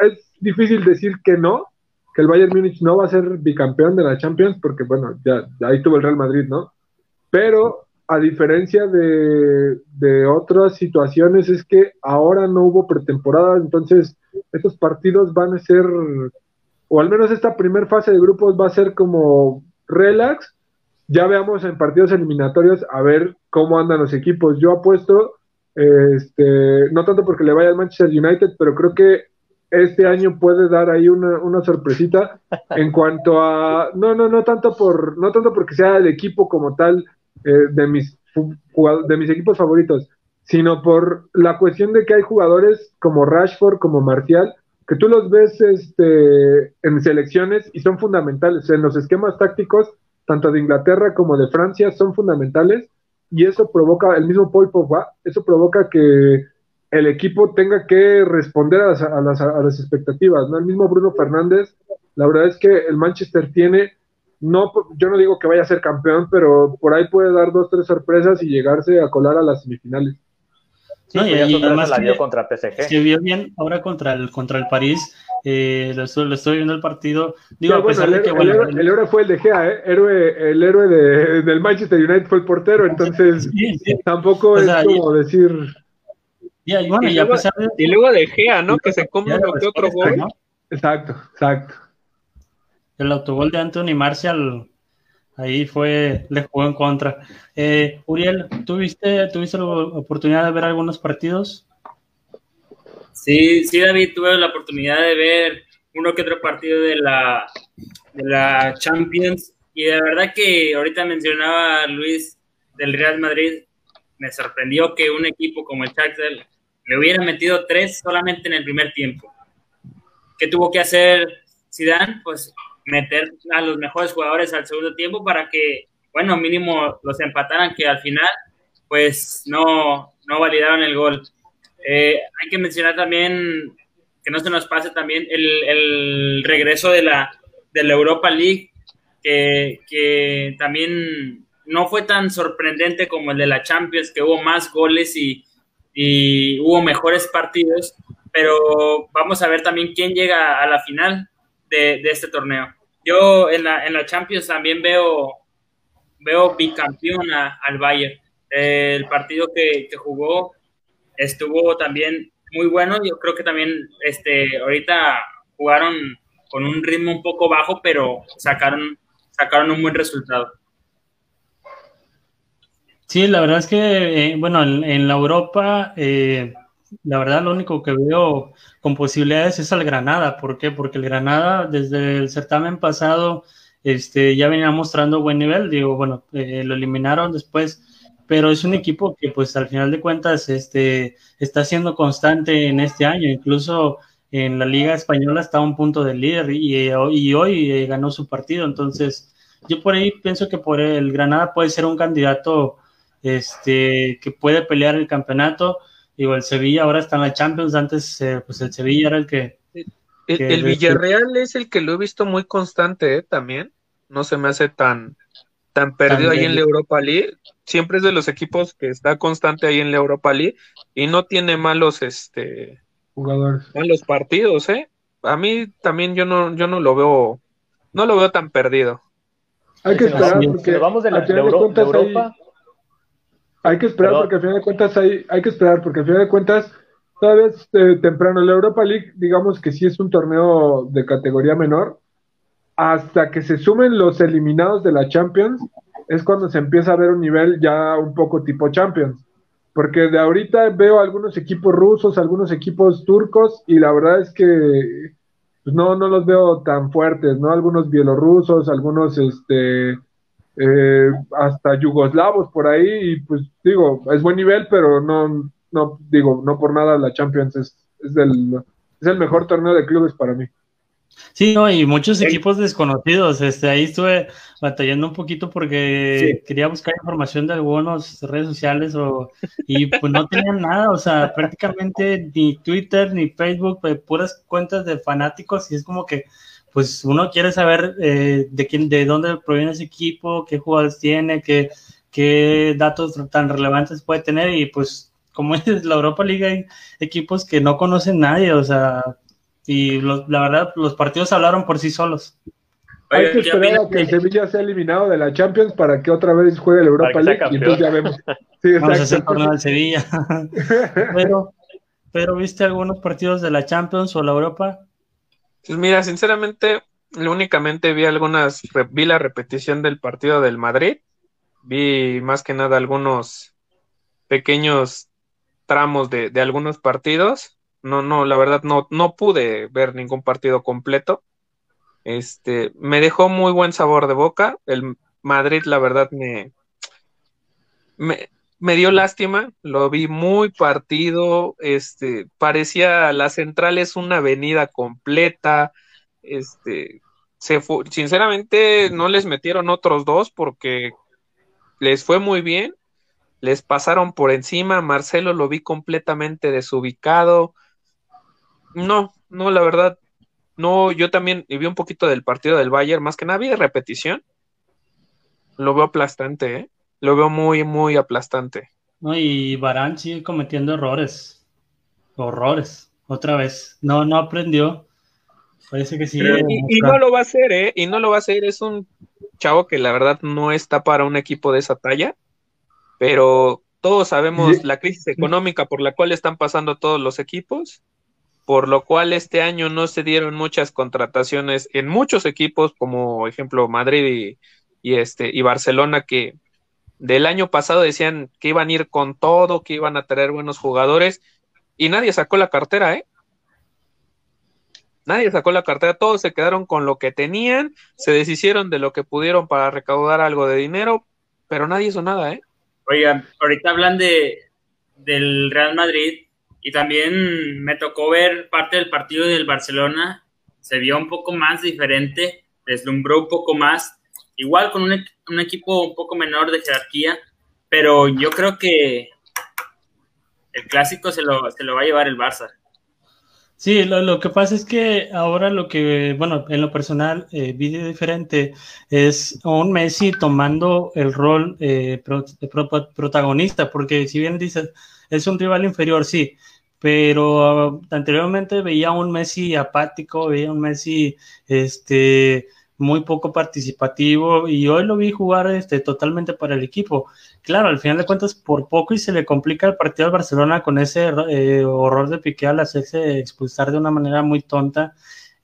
Eh, es difícil decir que no, que el Bayern Múnich no va a ser bicampeón de la Champions, porque bueno, ya, ahí tuvo el Real Madrid, ¿no? Pero a diferencia de, otras situaciones, es que ahora no hubo pretemporada, entonces estos partidos van a ser, o al menos esta primera fase de grupos va a ser como relax. Ya veamos en partidos eliminatorios a ver cómo andan los equipos. Yo apuesto, este, no tanto porque le vaya al Manchester United, pero creo que este año puede dar ahí una, una, sorpresita en cuanto a no no no tanto por no tanto porque sea el equipo como tal eh, de mis de mis equipos favoritos sino por la cuestión de que hay jugadores como Rashford como Martial que tú los ves este en selecciones y son fundamentales en los esquemas tácticos tanto de Inglaterra como de Francia son fundamentales y eso provoca el mismo Paul Pogba eso provoca que el equipo tenga que responder a las, a las, expectativas, ¿no? El mismo Bruno Fernández, la verdad es que el Manchester tiene, no, yo no digo que vaya a ser campeón, pero por ahí puede dar dos, tres sorpresas y llegarse a colar a las semifinales. Sí, y, además la vio contra PSG. Se vio bien ahora contra el, contra el París. Eh, lo, estoy, viendo el partido. Digo, a pesar el, de que, bueno, el, héroe fue el de Gea, ¿eh? Héroe, el héroe de, del Manchester United fue el portero, entonces tampoco es como decir y, luego, de Gea, ¿no? Que se come uno que otro gol. Exacto, exacto. El autogol de Anthony Martial ahí fue, le jugó en contra. Eh, Uriel, ¿tuviste, ¿tuviste la oportunidad de ver algunos partidos? Sí, sí, David, tuve la oportunidad de ver uno que otro partido de la, de la Champions. Y de verdad que ahorita mencionaba Luis del Real Madrid, me sorprendió que un equipo como el Shakhtar le hubieran metido tres solamente en el primer tiempo. ¿Qué tuvo que hacer Zidane? Pues meter a los mejores jugadores al segundo tiempo para que, bueno, mínimo los empataran, que al final, pues no, no validaron el gol. Eh, hay que mencionar también, que no se nos pase también, el, el regreso de la, de la Europa League, que, que también no fue tan sorprendente como el de la Champions, que hubo más goles y, y hubo mejores partidos, pero vamos a ver también quién llega a la final de, este torneo. Yo en la, en la Champions también veo, veo bicampeón al Bayern. El partido que, jugó estuvo también muy bueno. Yo creo que también este, ahorita jugaron con un ritmo un poco bajo, pero sacaron, sacaron un buen resultado. Sí, la verdad es que, eh, bueno, en, la Europa, eh, la verdad lo único que veo con posibilidades es al Granada. ¿Por qué? Porque el Granada desde el certamen pasado este, ya venía mostrando buen nivel. Digo, bueno, eh, lo eliminaron después, pero es un equipo que pues al final de cuentas este, está siendo constante en este año. Incluso en la Liga Española está a un punto de líder y, y hoy ganó su partido. Entonces, yo por ahí pienso que por el Granada puede ser un candidato este, que puede pelear el campeonato. Digo, el Sevilla ahora está en la Champions, antes eh, pues el Sevilla era el que... El, Villarreal es el que lo he visto muy constante ¿eh? también, no se me hace tan, tan perdido ahí en la Europa League, siempre es de los equipos que está constante ahí en la Europa League y no tiene malos este jugadores malos partidos, ¿eh? A mí también yo no yo no lo veo no lo veo tan perdido. Hay que esperar porque vamos de la, Europa hay que esperar porque al final de cuentas hay, hay que esperar porque al final de cuentas todavía es eh, temprano. La Europa League, digamos que sí es un torneo de categoría menor, hasta que se sumen los eliminados de la Champions, es cuando se empieza a ver un nivel ya un poco tipo Champions. Porque de ahorita veo algunos equipos rusos, algunos equipos turcos, y la verdad es que pues, no, no los veo tan fuertes, ¿no? Algunos bielorrusos, algunos este eh, hasta yugoslavos por ahí, y pues digo, es buen nivel, pero no, no digo, no por nada la Champions es, es, del, es el mejor torneo de clubes para mí. Sí, no, y muchos equipos desconocidos. Este, ahí estuve batallando un poquito porque quería buscar información de algunas redes sociales o, y pues no tenían nada, o sea, prácticamente ni Twitter ni Facebook, pues, puras cuentas de fanáticos y es como que pues uno quiere saber eh, de quién, de dónde proviene ese equipo, qué jugadores tiene, qué, qué datos tan relevantes puede tener y pues como es la Europa League hay equipos que no conocen nadie, o sea, y la verdad, los partidos hablaron por sí solos. Hay que esperar a que el Sevilla sea eliminado de la Champions para que otra vez juegue el Europa League y entonces ya vemos. Sí, Vamos a hacer torneo del Sevilla. pero, pero, ¿viste algunos partidos de la Champions o la Europa? Pues mira, sinceramente, únicamente vi algunas, vi la repetición del partido del Madrid, vi más que nada algunos pequeños tramos de, de algunos partidos no, no, la verdad no, no pude ver ningún partido completo. Este, me dejó muy buen sabor de boca. El Madrid, la verdad, me, me, dio lástima. Lo vi muy partido. Este, parecía la central es una avenida completa. Este, se sinceramente, no les metieron otros dos porque les fue muy bien. Les pasaron por encima. Marcelo lo vi completamente desubicado. No, no, la verdad, no, yo también vi un poquito del partido del Bayern, más que nada vi de repetición. Lo veo aplastante, ¿eh? Lo veo muy, muy aplastante. No, y Barán sigue cometiendo errores. Horrores, otra vez. No, no aprendió. Parece que sí. Y, y, no lo va a hacer, ¿eh? Y no lo va a hacer. Es un chavo que la verdad no está para un equipo de esa talla. Pero todos sabemos la crisis económica por la cual están pasando todos los equipos por lo cual este año no se dieron muchas contrataciones en muchos equipos, como ejemplo Madrid y, este, y Barcelona, que del año pasado decían que iban a ir con todo, que iban a traer buenos jugadores, y nadie sacó la cartera, ¿eh? Nadie sacó la cartera, todos se quedaron con lo que tenían, se deshicieron de lo que pudieron para recaudar algo de dinero, pero nadie hizo nada, ¿eh? Oigan, ahorita hablan de del Real Madrid y también me tocó ver parte del partido del Barcelona, se vio un poco más diferente, deslumbró un poco más, igual con un, un equipo un poco menor de jerarquía, pero yo creo que el clásico se lo, se lo va a llevar el Barça. Sí, lo, lo, que pasa es que ahora lo que, bueno, en lo personal eh, vi diferente es un Messi tomando el rol eh, protagonista, porque si bien dices, es un rival inferior, sí, pero anteriormente veía un Messi apático, veía un Messi este, muy poco participativo y hoy lo vi jugar este, totalmente para el equipo. Claro, al final de cuentas por poco y se le complica el partido al Barcelona con ese eh, horror de Piqué al hacerse expulsar de una manera muy tonta,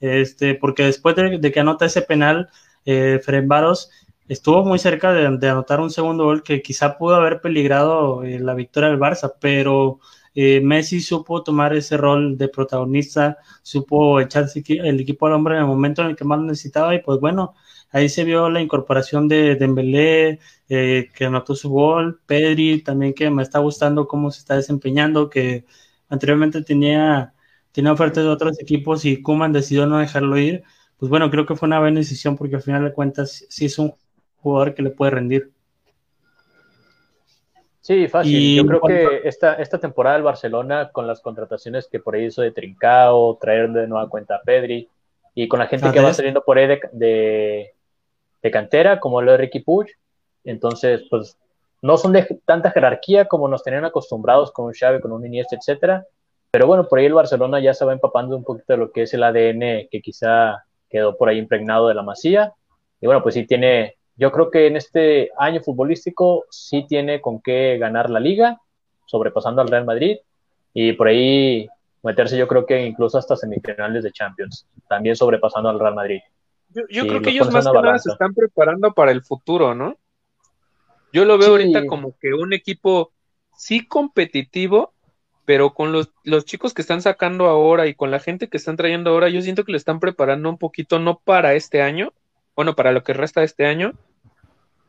este, porque después de, que anota ese penal, eh, Varos estuvo muy cerca de, anotar un segundo gol que quizá pudo haber peligrado eh, la victoria del Barça, pero eh, Messi supo tomar ese rol de protagonista, supo echarse el equipo al hombre en el momento en el que más lo necesitaba y pues bueno, ahí se vio la incorporación de Dembélé, eh, que anotó su gol, Pedri también que me está gustando cómo se está desempeñando, que anteriormente tenía, tenía ofertas de otros equipos y Kuman decidió no dejarlo ir, pues bueno, creo que fue una buena decisión porque al final de cuentas sí es un jugador que le puede rendir. Sí, fácil. Yo creo que esta, esta temporada del Barcelona, con las contrataciones que por ahí hizo de Trincao, traer de nueva cuenta a Pedri, y con la gente que va saliendo por ahí de, de, cantera, como lo de Ricky Puig, entonces, pues, no son de tanta jerarquía como nos tenían acostumbrados con un Xavi, con un Iniesta, etcétera, pero bueno, por ahí el Barcelona ya se va empapando un poquito de lo que es el ADN que quizá quedó por ahí impregnado de la Masía, y bueno, pues sí tiene yo creo que en este año futbolístico sí tiene con qué ganar la liga, sobrepasando al Real Madrid y por ahí meterse yo creo que incluso hasta semifinales de Champions, también sobrepasando al Real Madrid. Yo, creo que ellos más que nada se están preparando para el futuro, ¿no? Yo lo veo ahorita como que un equipo sí competitivo, pero con los, los, chicos que están sacando ahora y con la gente que están trayendo ahora, yo siento que le están preparando un poquito, no para este año, bueno, para lo que resta de este año,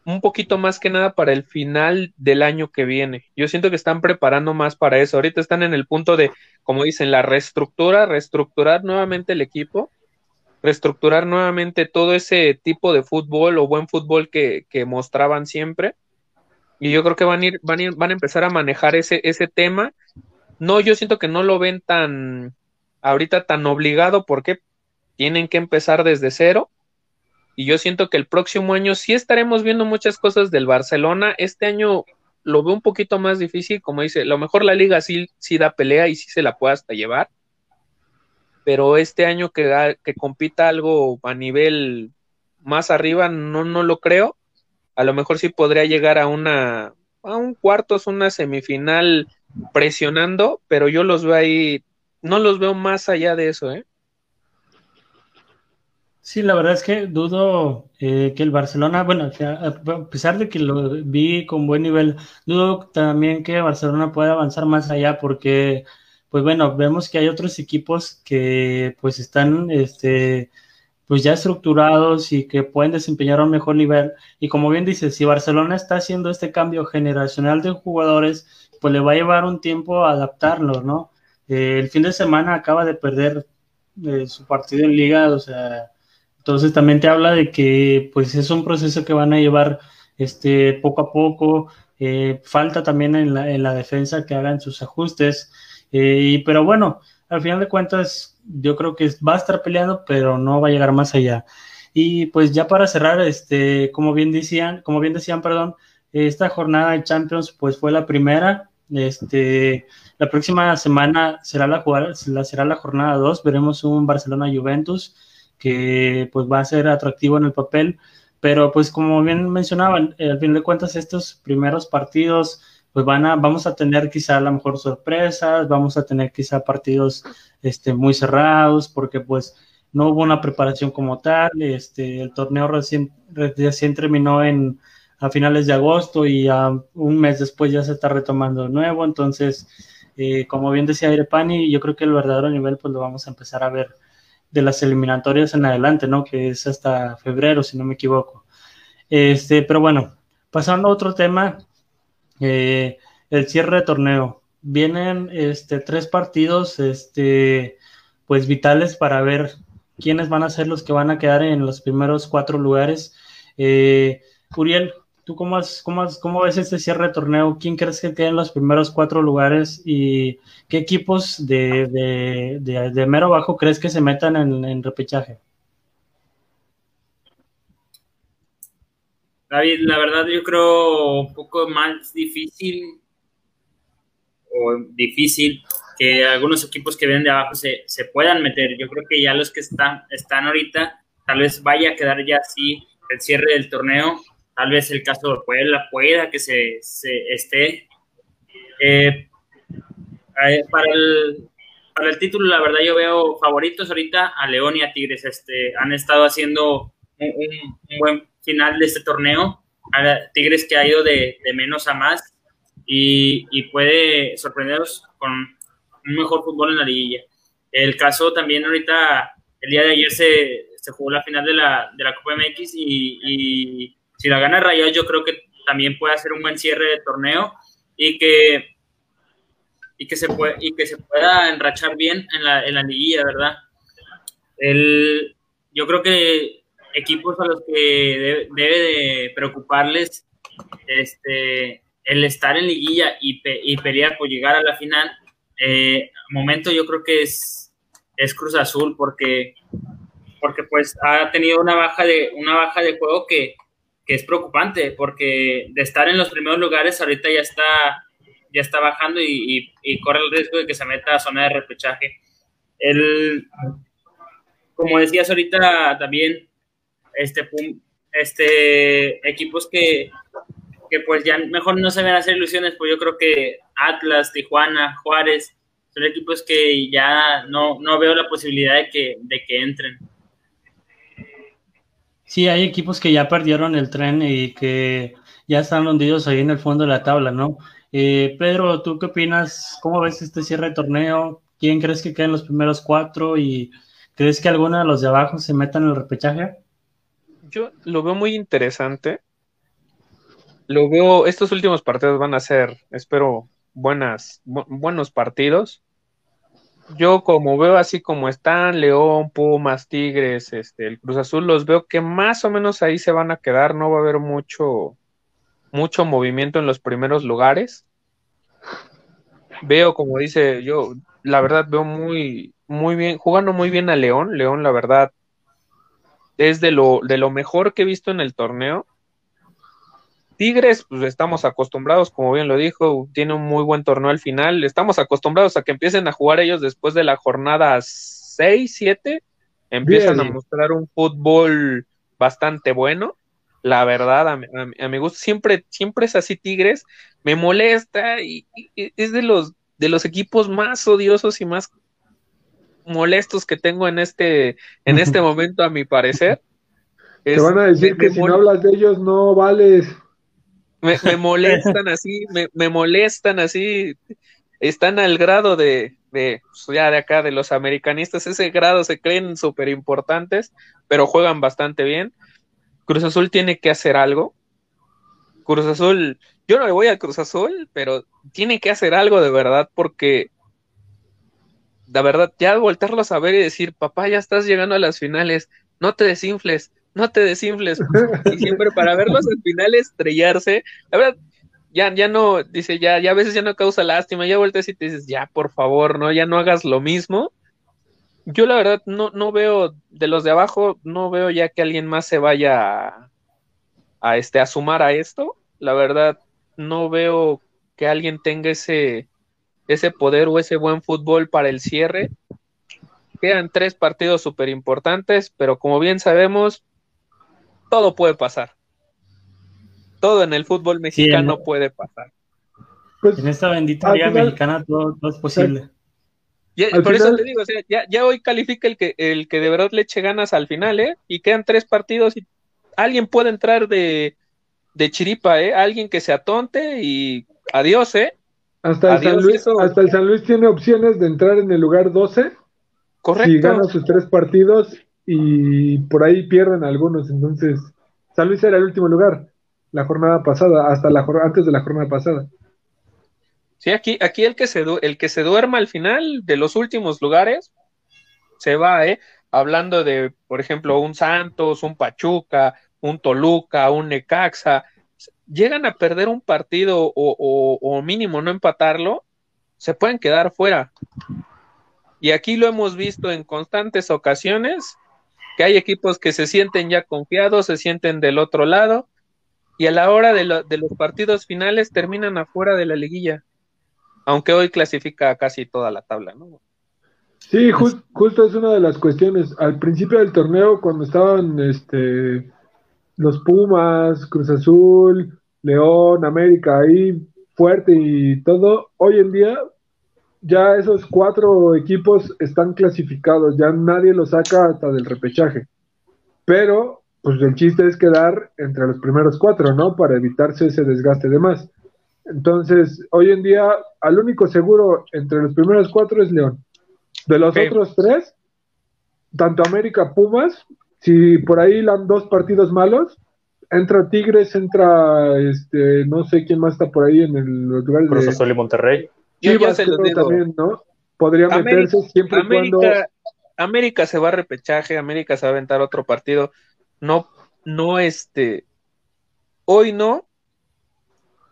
un poquito más que nada para el final del año que viene. Yo siento que están preparando más para eso. Ahorita están en el punto de, como dicen, la reestructura, reestructurar nuevamente el equipo, reestructurar nuevamente todo ese tipo de fútbol o buen fútbol que, que mostraban siempre. Y yo creo que van a ir, van a ir, van a empezar a manejar ese, ese tema. No, yo siento que no lo ven tan ahorita tan obligado porque tienen que empezar desde cero y yo siento que el próximo año sí estaremos viendo muchas cosas del Barcelona. Este año lo veo un poquito más difícil, como dice, a lo mejor la liga sí, sí da pelea y sí se la puede hasta llevar, pero este año que, que compita algo a nivel más arriba, no, no lo creo. A lo mejor sí podría llegar a una, a un cuartos, una semifinal presionando, pero yo los veo ahí, no los veo más allá de eso, ¿eh? Sí, la verdad es que dudo eh, que el Barcelona, bueno, a pesar de que lo vi con buen nivel, dudo también que Barcelona pueda avanzar más allá porque, pues bueno, vemos que hay otros equipos que pues están, este, pues ya estructurados y que pueden desempeñar un mejor nivel. Y como bien dices, si Barcelona está haciendo este cambio generacional de jugadores, pues le va a llevar un tiempo adaptarlo, ¿no? Eh, el fin de semana acaba de perder eh, su partido en liga, o sea entonces también te habla de que pues es un proceso que van a llevar este, poco a poco. Eh, falta también en la, en la, defensa que hagan sus ajustes. Eh, pero bueno, al final de cuentas yo creo que va a estar peleando, pero no va a llegar más allá. Y pues ya para cerrar, este, como bien decían, como bien decían, perdón, esta jornada de Champions pues fue la primera. Este, la próxima semana será la, será la jornada 2, veremos un Barcelona Juventus que pues va a ser atractivo en el papel, pero pues como bien mencionaban, al fin de cuentas estos primeros partidos pues van a, vamos a tener quizá a lo mejor sorpresas, vamos a tener quizá partidos este, muy cerrados, porque pues no hubo una preparación como tal, este, el torneo recién, recién terminó en, a finales de agosto y a un mes después ya se está retomando de nuevo, entonces, eh, como bien decía Irepani, yo creo que el verdadero nivel pues lo vamos a empezar a ver de las eliminatorias en adelante, ¿no? Que es hasta febrero, si no me equivoco. Este, pero bueno, pasando a otro tema, eh, el cierre de torneo. Vienen este, tres partidos, este, pues vitales para ver quiénes van a ser los que van a quedar en los primeros cuatro lugares. Eh, Uriel, ¿Tú cómo, cómo, cómo, ves este cierre de torneo? ¿Quién crees que tiene los primeros cuatro lugares y qué equipos de, de, de, mero bajo crees que se metan en, en, repechaje? David, la verdad yo creo un poco más difícil o difícil que algunos equipos que vienen de abajo se, se puedan meter. Yo creo que ya los que están, están ahorita tal vez vaya a quedar ya así el cierre del torneo Tal vez el caso de Puebla pueda que se, esté. Eh, para, el, para el título, la verdad, yo veo favoritos ahorita a León y a Tigres. Este, han estado haciendo un, buen final de este torneo. A Tigres que ha ido de, menos a más y, y puede sorprenderos con un mejor fútbol en la liguilla. El caso también ahorita, el día de ayer se, se jugó la final de la, de la Copa MX y, si la gana Rayados, yo creo que también puede hacer un buen cierre de torneo y que, y que, se, puede, y que se pueda enrachar bien en la, en la liguilla, ¿verdad? El, yo creo que equipos a los que debe, de preocuparles este, el estar en liguilla y, y pelear por llegar a la final, eh, momento yo creo que es, es Cruz Azul porque, porque pues ha tenido una baja de, una baja de juego que, que es preocupante porque de estar en los primeros lugares ahorita ya está ya está bajando y, corre el riesgo de que se meta a zona de repechaje. El, como decías ahorita también, este, este equipos que, que pues ya mejor no se ven hacer ilusiones, pues yo creo que Atlas, Tijuana, Juárez, son equipos que ya no, no veo la posibilidad de que, de que entren. Sí, hay equipos que ya perdieron el tren y que ya están hundidos ahí en el fondo de la tabla, ¿no? Eh, Pedro, ¿tú qué opinas? ¿Cómo ves este cierre de torneo? ¿Quién crees que queden los primeros cuatro? ¿Y crees que alguno de los de abajo se metan en el repechaje? Yo lo veo muy interesante. Lo veo, estos últimos partidos van a ser, espero, buenas, buenos partidos. Yo como veo así como están, León, Pumas, Tigres, este, el Cruz Azul, los veo que más o menos ahí se van a quedar, no va a haber mucho, mucho movimiento en los primeros lugares. Veo, como dice yo, la verdad veo muy, muy bien, jugando muy bien a León. León, la verdad, es de lo, de lo mejor que he visto en el torneo. Tigres, pues estamos acostumbrados, como bien lo dijo, tiene un muy buen torneo al final. Estamos acostumbrados a que empiecen a jugar ellos después de la jornada 6, 7. Empiezan a mostrar un fútbol bastante bueno la verdad, a, mi gusto, siempre, siempre es así Tigres, me molesta y, es de los, de los equipos más odiosos y más molestos que tengo en este, en este momento, a mi parecer. Te van a decir que si no hablas de ellos no vales. Me, molestan así, me, me, molestan así, están al grado de, de, pues, ya de acá, de los americanistas, ese grado se creen súper importantes, pero juegan bastante bien. Cruz Azul tiene que hacer algo. Cruz Azul, yo no le voy a Cruz Azul, pero tiene que hacer algo de verdad porque la verdad, ya voltearlos a ver y decir, papá, ya estás llegando a las finales, no te desinfles, no te desinfles. y siempre para verlos al final estrellarse, la verdad, ya, ya no, dice, ya, ya a veces ya no causa lástima, ya volteas y te dices, ya, por favor, no, ya no hagas lo mismo yo la verdad no, no veo, de los de abajo, no veo ya que alguien más se vaya a, este, a sumar a esto. La verdad, no veo que alguien tenga ese, ese poder o ese buen fútbol para el cierre. Quedan tres partidos súper importantes, pero como bien sabemos, todo puede pasar. Todo en el fútbol mexicano puede pasar. Pues, en esta bendita liga mexicana todo, es posible por eso te digo, ya, hoy califica el que, el que de verdad le eche ganas al final, ¿eh? Y quedan tres partidos y alguien puede entrar de, chiripa, ¿eh? Alguien que se atonte y adiós, ¿eh? Hasta el, San Luis, hasta el San Luis tiene opciones de entrar en el lugar 12. Correcto. Si gana sus tres partidos y por ahí pierden algunos. Entonces, San Luis era el último lugar la jornada pasada, hasta la antes de la jornada pasada. Sí, aquí, aquí el que se el que se duerma al final de los últimos lugares se va, ¿eh? Hablando de, por ejemplo, un Santos, un Pachuca, un Toluca, un Necaxa, llegan a perder un partido o, o mínimo no empatarlo, se pueden quedar fuera. Y aquí lo hemos visto en constantes ocasiones, que hay equipos que se sienten ya confiados, se sienten del otro lado, y a la hora de, de los partidos finales terminan afuera de la liguilla aunque hoy clasifica casi toda la tabla, ¿no? Sí, justo es una de las cuestiones. Al principio del torneo, cuando estaban este, los Pumas, Cruz Azul, León, América ahí fuerte y todo, hoy en día ya esos cuatro equipos están clasificados, ya nadie los saca hasta del repechaje. Pero, pues el chiste es quedar entre los primeros cuatro, ¿no? Para evitarse ese desgaste de más. Entonces, hoy en día, al único seguro entre los primeros cuatro es León. De los otros tres, tanto América Pumas, si por ahí dan dos partidos malos, entra Tigres, entra este, no sé quién más está por ahí en el, los lugares Cruz Azul y Monterrey. Yo ya se también, ¿no? Podría meterse siempre América, cuando América se va a repechaje, América se va a aventar otro partido. No, no, este, hoy no,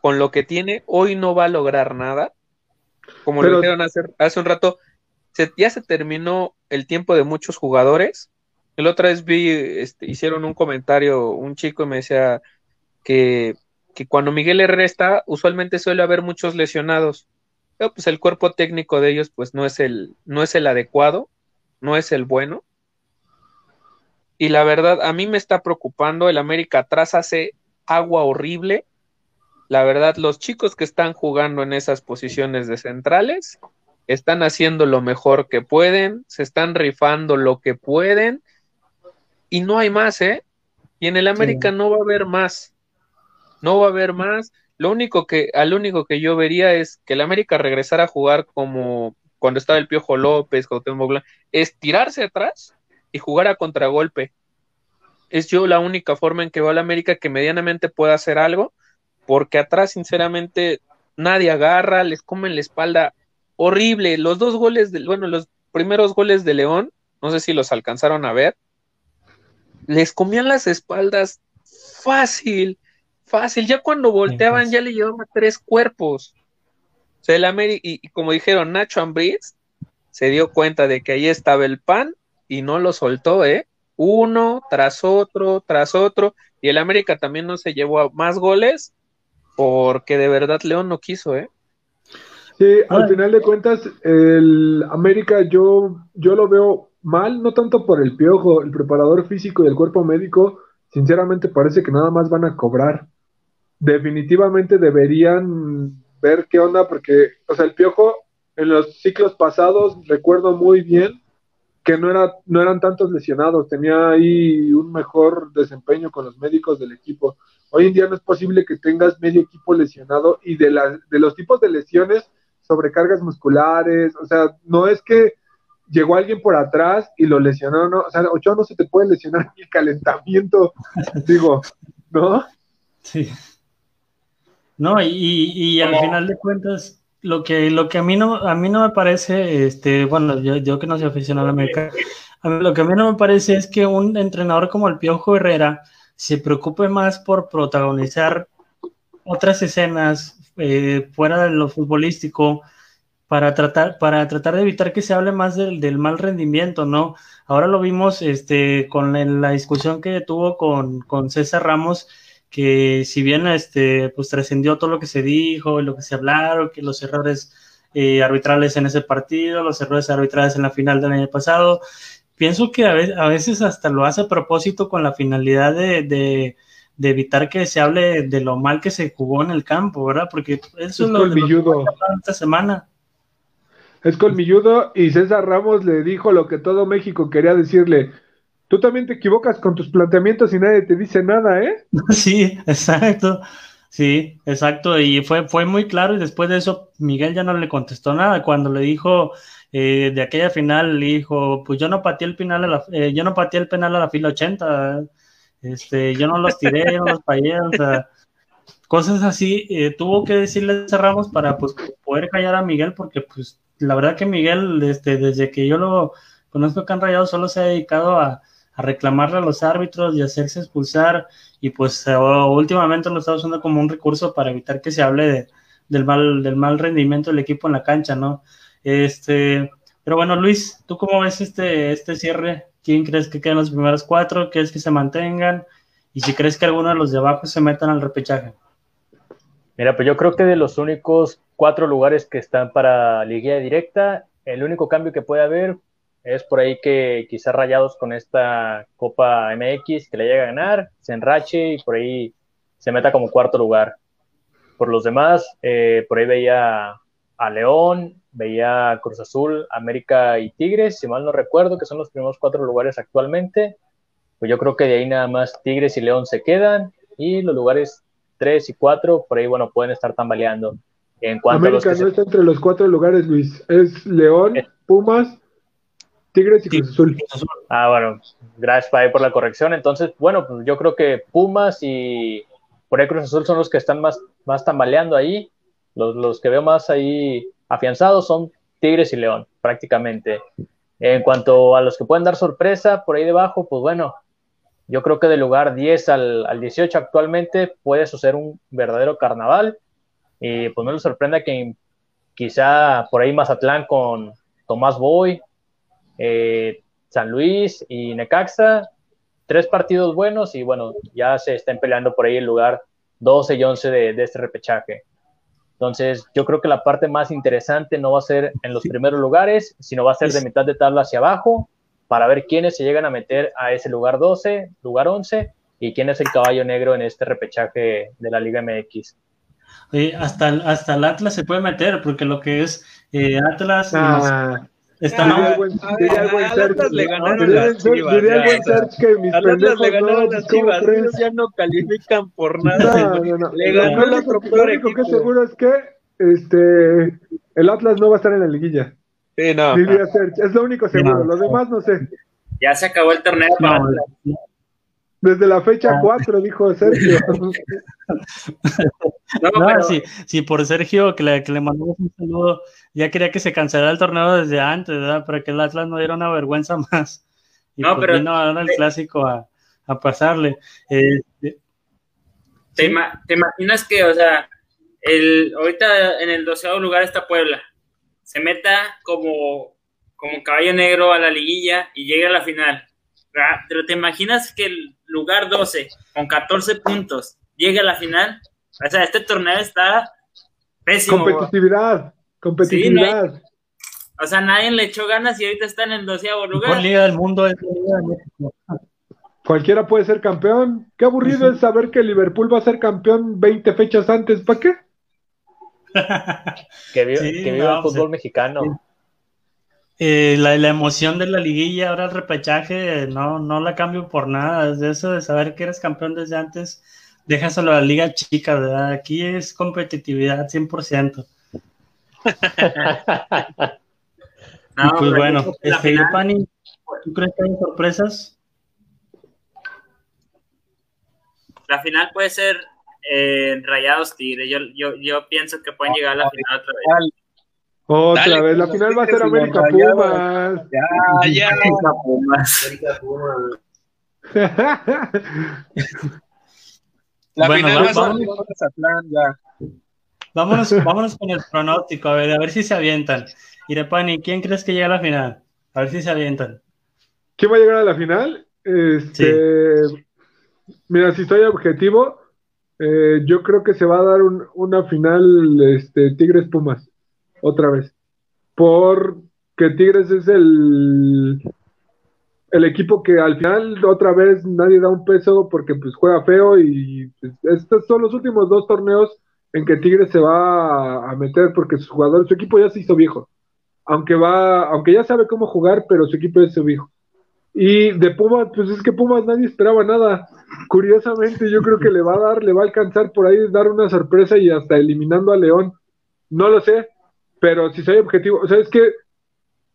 con lo que tiene, hoy no va a lograr nada. Como lo dijeron hace, hace un rato, ya se terminó el tiempo de muchos jugadores. El otra vez vi, este, hicieron un comentario, un chico y me decía que, que cuando Miguel Herrera está, usualmente suele haber muchos lesionados. Pero pues el cuerpo técnico de ellos, pues no es el, no es el adecuado, no es el bueno. Y la verdad, a mí me está preocupando. El América atrás hace agua horrible la verdad, los chicos que están jugando en esas posiciones de centrales están haciendo lo mejor que pueden, se están rifando lo que pueden y no hay más, ¿eh? Y en el América no va a haber más. No va a haber más. Lo único que, al único que yo vería es que el América regresara a jugar como cuando estaba el Piojo López, Cuauhtémoc es tirarse atrás y jugar a contragolpe. Es yo la única forma en que va el América que medianamente pueda hacer algo, porque atrás, sinceramente, nadie agarra, les comen la espalda horrible. Los dos goles, de, bueno, los primeros goles de León, no sé si los alcanzaron a ver, les comían las espaldas fácil, fácil. Ya cuando volteaban, ya le llevaban tres cuerpos. O sea, el América, y, como dijeron, Nacho Ambriz se dio cuenta de que ahí estaba el pan y no lo soltó, ¿eh? Uno tras otro, tras otro. Y el América también no se llevó a más goles porque de verdad León no quiso, ¿eh? Sí, al final de cuentas, el América yo, yo lo veo mal, no tanto por el piojo, el preparador físico y el cuerpo médico, sinceramente parece que nada más van a cobrar. Definitivamente deberían ver qué onda, porque, o sea, el piojo en los ciclos pasados, recuerdo muy bien que no, era, no eran tantos lesionados, tenía ahí un mejor desempeño con los médicos del equipo. Hoy en día no es posible que tengas medio equipo lesionado y de, la, de los tipos de lesiones, sobrecargas musculares, o sea, no es que llegó alguien por atrás y lo lesionó, no, o sea, Ochoa no se te puede lesionar el calentamiento, digo, ¿no? Sí. No, y, y al final de cuentas, lo que, lo que a mí no, a mí no me parece, este, bueno, yo, yo que no soy aficionado a América, a mí, lo que a mí no me parece es que un entrenador como el Piojo Herrera se preocupe más por protagonizar otras escenas eh, fuera de lo futbolístico, para tratar, para tratar de evitar que se hable más del, del mal rendimiento, ¿no? Ahora lo vimos este, con la, discusión que tuvo con, con, César Ramos, que si bien este, pues trascendió todo lo que se dijo y lo que se hablaron, que los errores eh, arbitrales en ese partido, los errores arbitrales en la final del año pasado, pienso que a veces, a veces hasta lo hace a propósito con la finalidad de, de, de, evitar que se hable de lo mal que se jugó en el campo, ¿verdad? Porque eso es, lo, que esta semana es colmilludo y César Ramos le dijo lo que todo México quería decirle. Tú también te equivocas con tus planteamientos y nadie te dice nada, ¿eh? Sí, exacto. Sí, exacto. Y fue, fue muy claro y después de eso Miguel ya no le contestó nada. Cuando le dijo eh, de aquella final, le dijo, pues yo no pateé el penal a la, eh, yo no pateé el penal a la fila 80, este, yo no los tiré, no los pagué, o sea, cosas así. Eh, tuvo que decirle a Ramos para pues poder callar a Miguel porque pues la verdad que Miguel, este, desde que yo lo conozco que han rayado, solo se ha dedicado a, reclamarle a los árbitros y hacerse expulsar, y pues eh, últimamente lo está usando como un recurso para evitar que se hable del, mal, del mal rendimiento del equipo en la cancha, ¿no? Este, pero bueno, Luis, ¿tú cómo ves este, este cierre? ¿Quién crees que quedan los primeros cuatro? ¿Crees que se mantengan? Y si crees que alguno de los de abajo se metan al repechaje. Mira, pues yo creo que de los únicos cuatro lugares que están para liguilla directa. El único cambio que puede haber es por ahí que quizás Rayados con esta Copa MX que le llegue a ganar, se enrache y por ahí se meta como cuarto lugar. Por los demás, eh, por ahí veía a León, veía Cruz Azul, América y Tigres, si mal no recuerdo, que son los primeros cuatro lugares actualmente. Pues yo creo que de ahí nada más Tigres y León se quedan y los lugares tres y cuatro, por ahí, bueno, pueden estar tambaleando. En cuanto América no está entre los cuatro lugares, Luis. Es León, eh. Pumas, Tigres y Cruz Azul. Ah, bueno, gracias por la corrección. Entonces, bueno, pues yo creo que Pumas y por ahí Cruz Azul son los que están más, más tambaleando ahí. Los, los que veo más ahí afianzados son Tigres y León, prácticamente. En cuanto a los que pueden dar sorpresa por ahí debajo, pues bueno, yo creo que del lugar 10 al, al 18 actualmente puede suceder un verdadero carnaval. Y pues no le sorprenda que quizá por ahí Mazatlán con Tomás Boy, eh, San Luis y Necaxa, tres partidos buenos y bueno, ya se están peleando por ahí el lugar 12 y 11 de, este repechaje. Entonces, yo creo que la parte más interesante no va a ser en los primeros lugares, sino va a ser de mitad de tabla hacia abajo, para ver quiénes se llegan a meter a ese lugar 12, lugar 11, y quién es el caballo negro en este repechaje de la Liga MX hasta, hasta el Atlas se puede meter, porque lo que es eh, Atlas, ah. Está diría el buen, diría el buen Atlas le ganaron las Chivas. Diría el buen Serge que mis pendejos le ganaron las Chivas. Ellos ya no califican por nada. No, no, no. Le ganó el otro Lo único que seguro es que este, el Atlas no va a estar en la liguilla. Sí, no. Diría Serge. Es lo único seguro. Lo demás no sé. Ya se acabó el torneo para desde la fecha 4, ah. dijo Sergio. no, sí, por Sergio, que le, que le mandamos un saludo, ya quería que se cancelara el torneo desde antes, ¿verdad? Para que el Atlas no diera una vergüenza más. Y no, pues pero. Vino ahora el clásico a, a pasarle. Este, ¿Te, ¿Te, imaginas que, o sea, el, ahorita en el doceavo lugar está Puebla? Se meta como, como caballo negro a la liguilla y llegue a la final pero te imaginas que el lugar 12 con 14 puntos llegue a la final. O sea, este torneo está pésimo. Competitividad, competitividad. o sea, nadie le echó ganas y ahorita está en el doceavo lugar. Con Liga del Mundo es Cualquiera puede ser campeón. Qué aburrido es saber que Liverpool va a ser campeón 20 fechas antes. ¿Para qué? que viva, el fútbol mexicano. Eh, la, la, emoción de la liguilla, ahora el repechaje, no, no la cambio por nada. Es eso de saber que eres campeón desde antes, déjaselo a la liga chica, ¿verdad? Aquí es competitividad 100%. no, pues bueno, este, Pani, ¿tú crees que hay sorpresas? La final puede ser eh, Rayados Tigre. Yo, yo, yo pienso que pueden llegar a la final otra vez. Otra vez, la final va a ser América Pumas. Ya, ya. América Pumas. América Pumas. la bueno, final va a ser Vámonos, vámonos con el pronóstico, a ver, a ver si se avientan. Irepani, ¿quién crees que llega a la final? A ver si se avientan. ¿Quién va a llegar a la final? Este, Mira, si estoy objetivo, eh, yo creo que se va a dar un, una final este, Tigres Pumas otra vez. Porque Tigres es el, el equipo que al final otra vez nadie da un peso porque pues juega feo y pues, estos son los últimos dos torneos en que Tigres se va a, meter porque su jugador, su equipo ya se hizo viejo. Aunque va, aunque ya sabe cómo jugar, pero su equipo es su viejo. Y de Pumas, pues es que Pumas nadie esperaba nada. Curiosamente, yo creo que le va a dar, le va a alcanzar por ahí dar una sorpresa y hasta eliminando a León. No lo sé, pero si soy objetivo, o sea, es que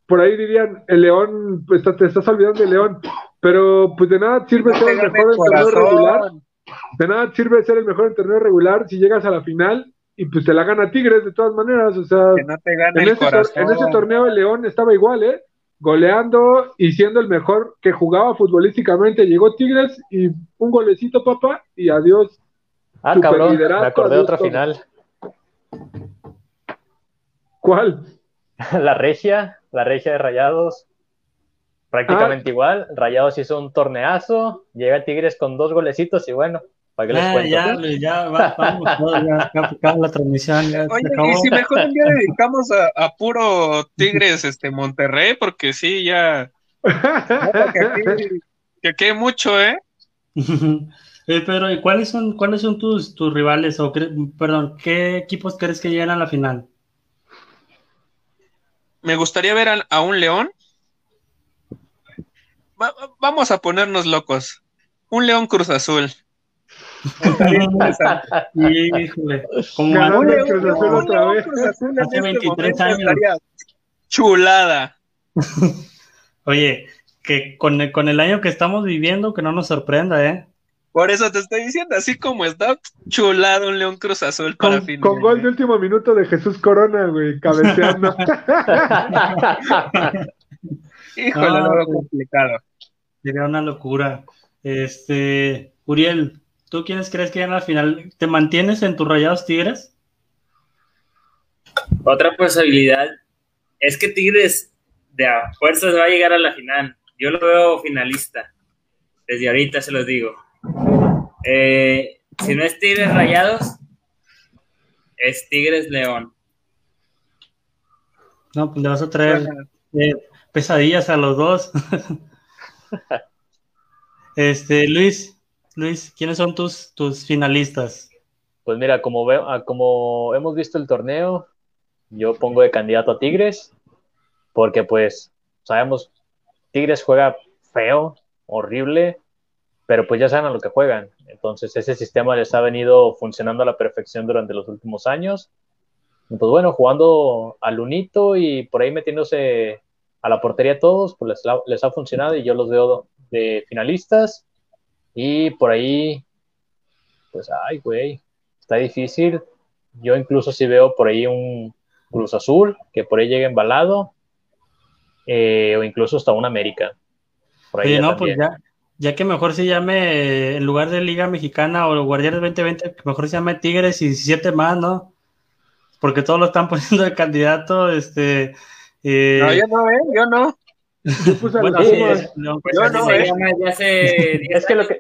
por ahí dirían, el León, pues te estás olvidando del León, pero pues de nada sirve ser el mejor en torneo regular, de nada sirve ser el mejor en torneo regular si llegas a la final y pues te la gana Tigres de todas maneras, o sea, en, ese en ese torneo el León estaba igual, ¿eh? goleando y siendo el mejor que jugaba futbolísticamente, llegó Tigres y un golecito, papá, y adiós. Ah, cabrón, me acordé de otra final. ¿Cuál? la regia, la regia de Rayados. Prácticamente ah. igual. Rayados hizo un torneazo, llega Tigres con dos golecitos y bueno, ¿para qué les ah, cuento? Ya, ya, vamos, ya, la transmisión. Oye, y si mejor un día dedicamos a, puro Tigres este Monterrey, porque sí, ya. que, quede mucho, ¿eh? eh pero, ¿y cuáles son, cuáles son tus, tus rivales? O, perdón, ¿qué equipos crees que llegan a la final? Me gustaría ver a, un león. vamos a ponernos locos. Un león Cruz Azul. Híjole, como un león, Cruz Azul otra vez. Hace 23 este años. Chulada. Oye, que con el, con el año que estamos viviendo, que no nos sorprenda, ¿eh? Por eso te estoy diciendo, así como está chulado un León Cruz Azul para con, Con gol de último minuto de Jesús Corona, güey, cabeceando. Híjole, no, lo complicado. Sería una locura. Este, Uriel, ¿tú quiénes crees que llegan al final? ¿Te mantienes en tus rayados Tigres? Otra posibilidad es que Tigres de a fuerzas va a llegar a la final. Yo lo veo finalista. Desde ahorita se los digo. Eh, si no es Tigres Rayados, es Tigres León. No, pues le vas a traer eh, pesadillas a los dos. este, Luis, Luis, ¿quiénes son tus, tus finalistas? Pues mira, como, veo, ah, como hemos visto el torneo, yo pongo de candidato a Tigres, porque pues sabemos, Tigres juega feo, horrible, pero pues ya saben a lo que juegan. Entonces ese sistema les ha venido funcionando a la perfección durante los últimos años. Y pues bueno, jugando al unito y por ahí metiéndose a la portería todos, pues les, ha funcionado y yo los veo de finalistas. Y por ahí, pues, ay, güey, está difícil. Yo incluso si veo por ahí un Cruz Azul, que por ahí llegue embalado, eh, o incluso hasta un América. Por ahí no, pues ya, ya que mejor se llame, en lugar de Liga Mexicana o Guardianes 2020, mejor se llame Tigres y 17 más, ¿no? Porque todos lo están poniendo de candidato, este... Eh... No, yo no, ¿eh? Yo no. bueno, sí, no, pues yo no, ¿eh? es que lo que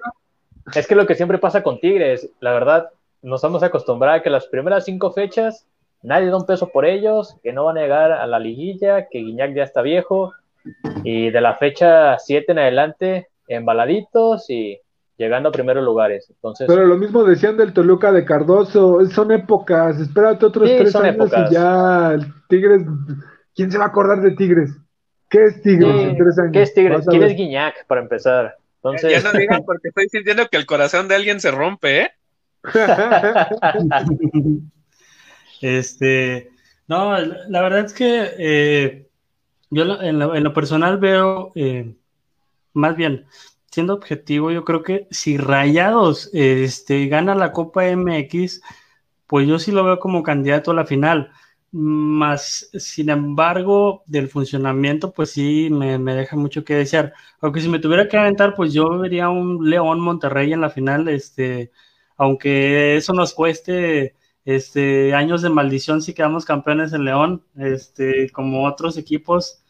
es que lo que siempre pasa con Tigres, la verdad, nos hemos acostumbrado a que las primeras cinco fechas nadie da un peso por ellos, que no van a llegar a la liguilla, que Guiñac ya está viejo, y de la fecha 7 en adelante embaladitos y llegando a primeros lugares. Entonces, Pero lo mismo decían del Toluca de Cardoso, son épocas, espérate otros tres años y ya Tigres, ¿quién se va a acordar de Tigres? ¿Qué es Tigres en tres años? ¿Qué es Tigres? ¿Quién es Guiñac para empezar? Entonces... Ya no digan porque estoy sintiendo que el corazón de alguien se rompe, ¿eh? este, no, la verdad es que eh, yo en lo, personal veo eh, más bien, siendo objetivo, yo creo que si Rayados este, gana la Copa MX, pues yo sí lo veo como candidato a la final. Más, sin embargo, del funcionamiento, pues sí me, deja mucho que desear. Aunque si me tuviera que aventar, pues yo vería un León Monterrey en la final, este, aunque eso nos cueste este, años de maldición si quedamos campeones en León, este, como otros equipos,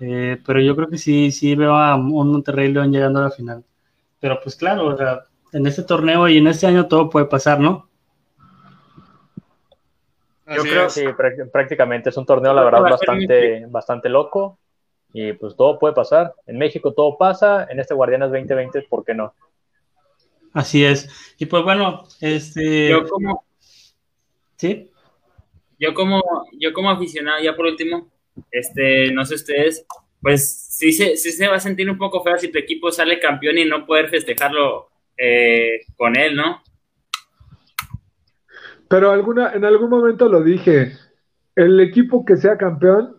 eh, pero yo creo que sí, sí veo a un Monterrey León llegando a la final. Pero pues claro, en este torneo y en este año todo puede pasar, ¿no? Yo creo que sí, prácticamente es un torneo, la verdad, bastante, bastante loco. Y pues todo puede pasar. En México todo pasa, en este Guardianes 2020, ¿por qué no? Así es. Y pues bueno, este. Yo como. ¿Sí? Yo como, yo como aficionado, ya por último, este, no sé ustedes, pues sí se, sí se va a sentir un poco feo si tu equipo sale campeón y no poder festejarlo eh, con él, ¿no? Pero alguna, en algún momento lo dije, el equipo que sea campeón,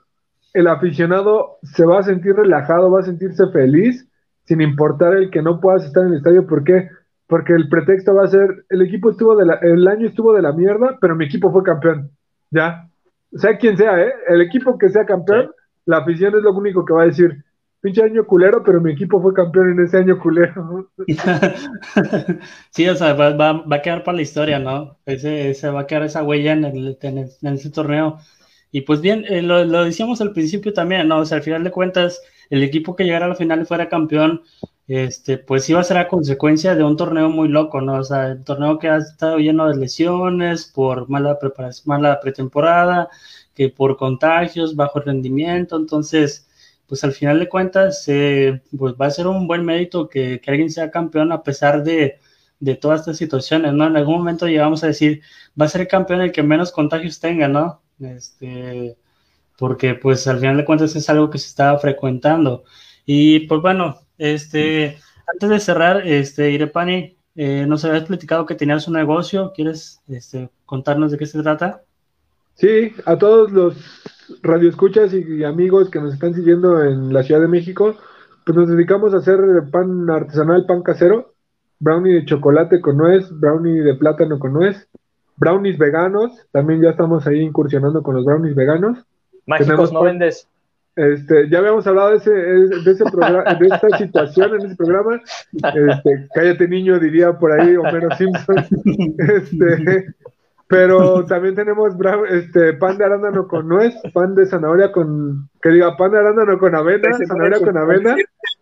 el aficionado se va a sentir relajado, va a sentirse feliz, sin importar el que no puedas estar en el estadio. ¿Por qué? Porque el pretexto va a ser, el equipo estuvo de la, el año estuvo de la mierda, pero mi equipo fue campeón. Ya, sea quien sea, ¿eh? El equipo que sea campeón, la afición es lo único que va a decir. Pinche año culero, pero mi equipo fue campeón en ese año culero. sí, o sea, va, a quedar para la historia, ¿no? Ese, va a quedar esa huella en, el, en, ese torneo. Y pues bien, eh, lo, lo, decíamos al principio también, ¿no? O sea, al final de cuentas, el equipo que llegara a la final y fuera campeón, este, pues iba a ser a consecuencia de un torneo muy loco, ¿no? O sea, el torneo que ha estado lleno de lesiones por mala preparación, mala pretemporada, que por contagios, bajo rendimiento, entonces, pues al final de cuentas, eh, pues va a ser un buen mérito que, alguien sea campeón a pesar de, de, todas estas situaciones, ¿no? En algún momento llegamos a decir, va a ser campeón el que menos contagios tenga, ¿no? Este, porque pues al final de cuentas es algo que se estaba frecuentando. Y pues bueno, este, antes de cerrar, este, Irepani, eh, nos habías platicado que tenías un negocio, ¿quieres este, contarnos de qué se trata? Sí, a todos los radioescuchas y amigos que nos están siguiendo en la Ciudad de México, pues nos dedicamos a hacer pan artesanal, pan casero, brownie de chocolate con nuez, brownie de plátano con nuez, brownies veganos, también ya estamos ahí incursionando con los brownies veganos. Mágicos no vendes. Este, ya habíamos hablado de ese, de ese programa, de esta situación en ese programa. Este, cállate niño, diría por ahí Homero Simpson. Este, pero también tenemos este, pan de arándano con nuez, pan de zanahoria con, que diga, pan de arándano con avena, zanahoria con avena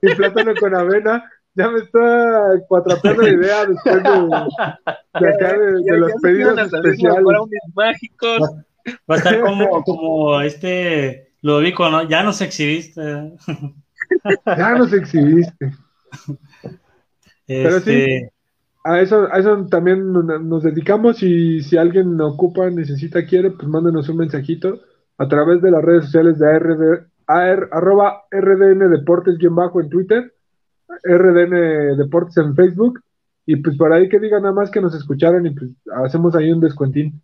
y plátano con avena. Ya me está cuatrapeando la idea después de, acá de, los pedidos especiales. mágicos. Va a estar como, como este Ludovico, ¿no? Ya nos exhibiste. ya nos exhibiste. Pero sí, este, a eso, a eso también nos dedicamos y si alguien ocupa, necesita, quiere, pues mándenos un mensajito a través de las redes sociales de ARD, arroba RDN Deportes-bajo en Twitter, RDN Deportes en Facebook, y pues por ahí que digan nada más que nos escucharon y pues hacemos ahí un descuentín.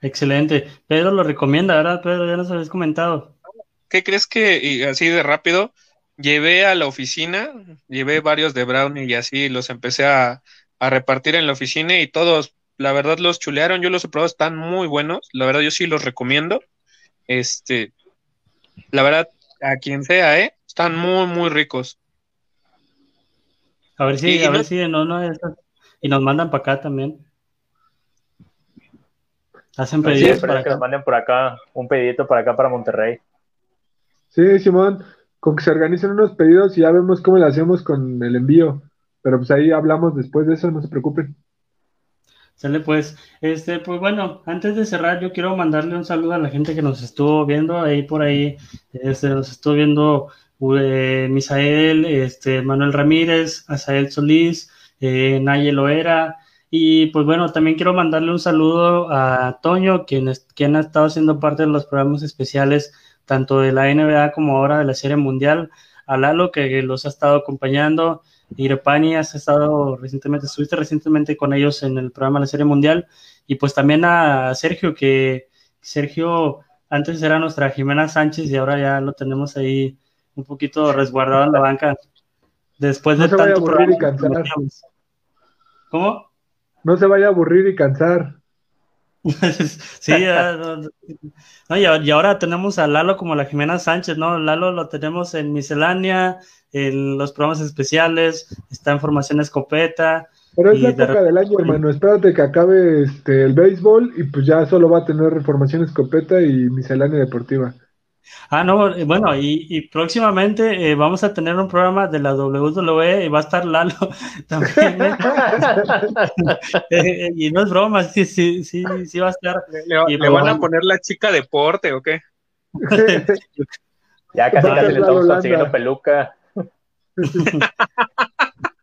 Excelente. Pedro lo recomienda, ¿verdad? Pedro, ya nos habéis comentado. ¿Qué crees que, y así de rápido, llevé a la oficina, llevé varios de brownie y así los empecé a, a repartir en la oficina y todos, la verdad, los chulearon, yo los he probado, están muy buenos, la verdad, yo sí los recomiendo. Este, la verdad, a quien sea, ¿eh? Están muy, muy ricos. A ver si, a ver si no, no, y nos mandan para acá también. Hacen pedidos para que nos manden por acá, un pedidito para acá para Monterrey. Sí, Simón, con que se organicen unos pedidos y ya vemos cómo le hacemos con el envío. Pero pues ahí hablamos después de eso, no se preocupen. Sale pues, este, pues bueno, antes de cerrar, yo quiero mandarle un saludo a la gente que nos estuvo viendo ahí por ahí, este, nos estuvo viendo eh, Misael, este, Manuel Ramírez, Asael Solís, eh, Nayel Loera, y pues bueno, también quiero mandarle un saludo a Toño, quien, quien ha estado siendo parte de los programas especiales, tanto de la NBA como ahora de la Serie Mundial, a Lalo, que los ha estado acompañando, Irepani, has estado recientemente, estuviste recientemente con ellos en el programa de la Serie Mundial, y pues también a Sergio, que Sergio antes era nuestra Jimena Sánchez y ahora ya lo tenemos ahí un poquito resguardado en la banca. Después de tanto y cansar. ¿Cómo? No se vaya a aburrir y cansar. sí, y ahora tenemos a Lalo como la Jimena Sánchez, ¿no? Lalo lo tenemos en miscelánea, en los programas especiales, está en formación escopeta. Pero es la época del año, hermano. Espérate que acabe este, el béisbol y pues ya solo va a tener formación escopeta y miscelánea deportiva. Ah, no, eh, bueno, y, próximamente eh, vamos a tener un programa de la WWE y va a estar Lalo también. ¿eh? y no es broma, sí, sí, sí, sí va a estar. ¿Le, y van a poner la chica deporte o qué? ya casi casi le estamos consiguiendo peluca.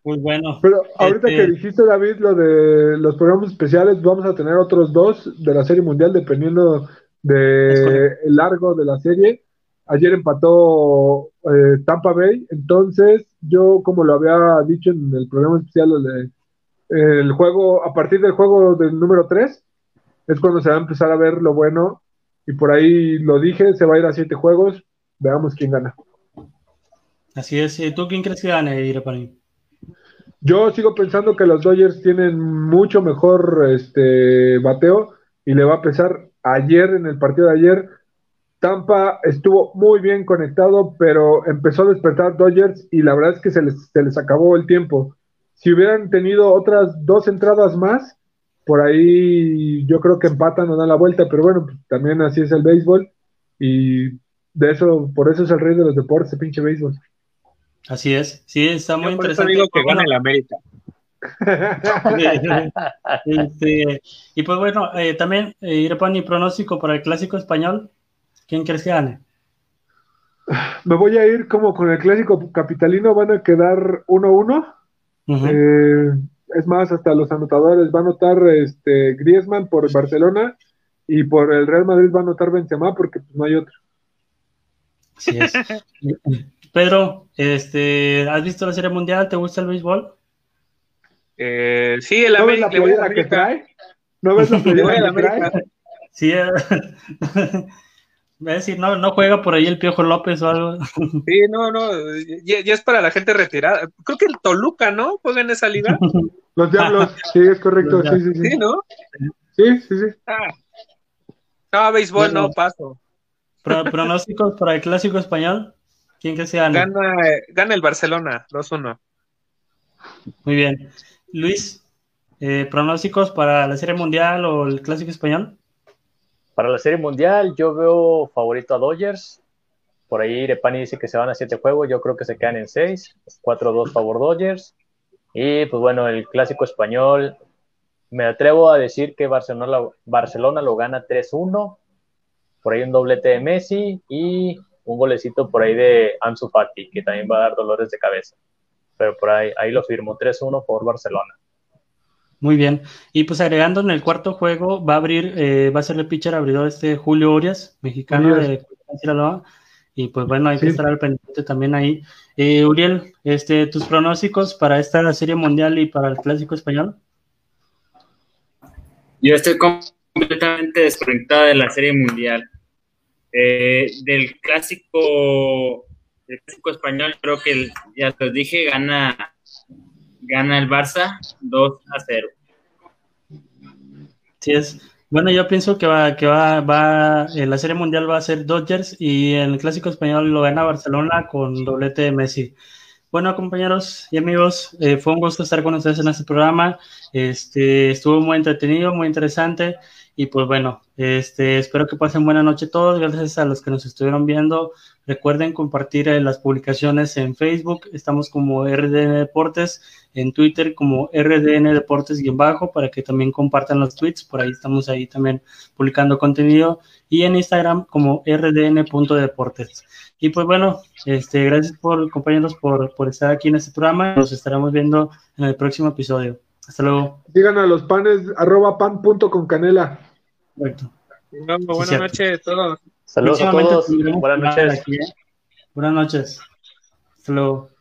Muy bueno. Pero ahorita que este dijiste, David, lo de los programas especiales, vamos a tener otros dos de la Serie Mundial, dependiendo de el largo de la serie. Ayer empató eh, Tampa Bay, entonces yo, como lo había dicho en el programa especial, el juego, a partir del juego del número 3, es cuando se va a empezar a ver lo bueno, y por ahí lo dije, se va a ir a siete juegos, veamos quién gana. Así es, ¿tú quién crees que gane, mí Yo sigo pensando que los Dodgers tienen mucho mejor este bateo y le va a pesar ayer, en el partido de ayer, Tampa estuvo muy bien conectado, pero empezó a despertar Dodgers y la verdad es que se les, se les acabó el tiempo. Si hubieran tenido otras dos entradas más, por ahí yo creo que empatan o dan la vuelta, pero bueno, pues, también así es el béisbol y de eso, por eso es el rey de los deportes, el pinche béisbol. Así es, sí, está muy interesante. que gana el América. Este, y pues bueno, eh, también eh, ir mi pronóstico para el clásico español. ¿Quién crees que gane? Me voy a ir como con el clásico capitalino, van a quedar 1-1. Eh, es más, hasta los anotadores va a anotar este, Griezmann por Barcelona y por el Real Madrid va a anotar Benzema porque pues, no hay otro. Pedro, este, ¿has visto la Serie Mundial? ¿Te gusta el béisbol? Eh, sí, el América. ¿No que trae? ¿No ves la playera que trae? Sí, eh, decir, no, no juega por ahí el Piojo López o algo. Sí, no, no, ya, es para la gente retirada. Creo que el Toluca, ¿no? Juega en esa liga. Los Diablos, sí, es correcto, sí, sí, sí. Sí, ¿no? Sí, sí, sí. Ah. No, béisbol no, paso. ¿Pronósticos para el Clásico Español? ¿Quién que se gana? Gana, gana el Barcelona, 2-1. Muy bien. Luis, eh, pronósticos para la Serie Mundial o el Clásico Español. Para la Serie Mundial, yo veo favorito a Dodgers. Por ahí Repani dice que se van a siete juegos, yo creo que se quedan en seis. 4-2 favor Dodgers. Y pues bueno, el Clásico Español, me atrevo a decir que Barcelona, Barcelona lo gana 3-1. Por ahí un doblete de Messi y un golecito por ahí de Ansu Fati, que también va a dar dolores de cabeza pero por ahí, ahí lo firmo, 3-1 por Barcelona. Muy bien. Y pues agregando en el cuarto juego, va a abrir, eh, va a ser el pitcher abridor este Julio Orias, mexicano de Sinaloa. Y pues bueno, hay que estar al pendiente también ahí. Eh, Uriel, este, tus pronósticos para esta serie mundial y para el clásico español. Yo estoy completamente desconectado de la serie mundial. Eh, del clásico, del clásico español, creo que ya te dije, gana, gana el Barça 2 a 0. Sí es. Bueno, yo pienso que va, que va, va, en la serie mundial va a ser Dodgers y el clásico español lo gana Barcelona con doblete de Messi. Bueno, compañeros y amigos, eh, fue un gusto estar con ustedes en este programa. Este, estuvo muy entretenido, muy interesante. Y pues bueno, este, espero que pasen buena noche todos. Gracias a los que nos estuvieron viendo. Recuerden compartir eh, las publicaciones en Facebook. Estamos como RDN Deportes, en Twitter como RDN Deportes y en bajo para que también compartan los tweets. Por ahí estamos ahí también publicando contenido. Y en Instagram como rdn.deportes. Y pues bueno, este, gracias por compañeros por, por estar aquí en este programa. Nos estaremos viendo en el próximo episodio. Hasta luego. Sigan a los panes, arroba pan punto con canela. Correcto. buenas noches a todos. Saludos a todos. Buenas noches. ¿eh? Buenas noches. Hasta luego.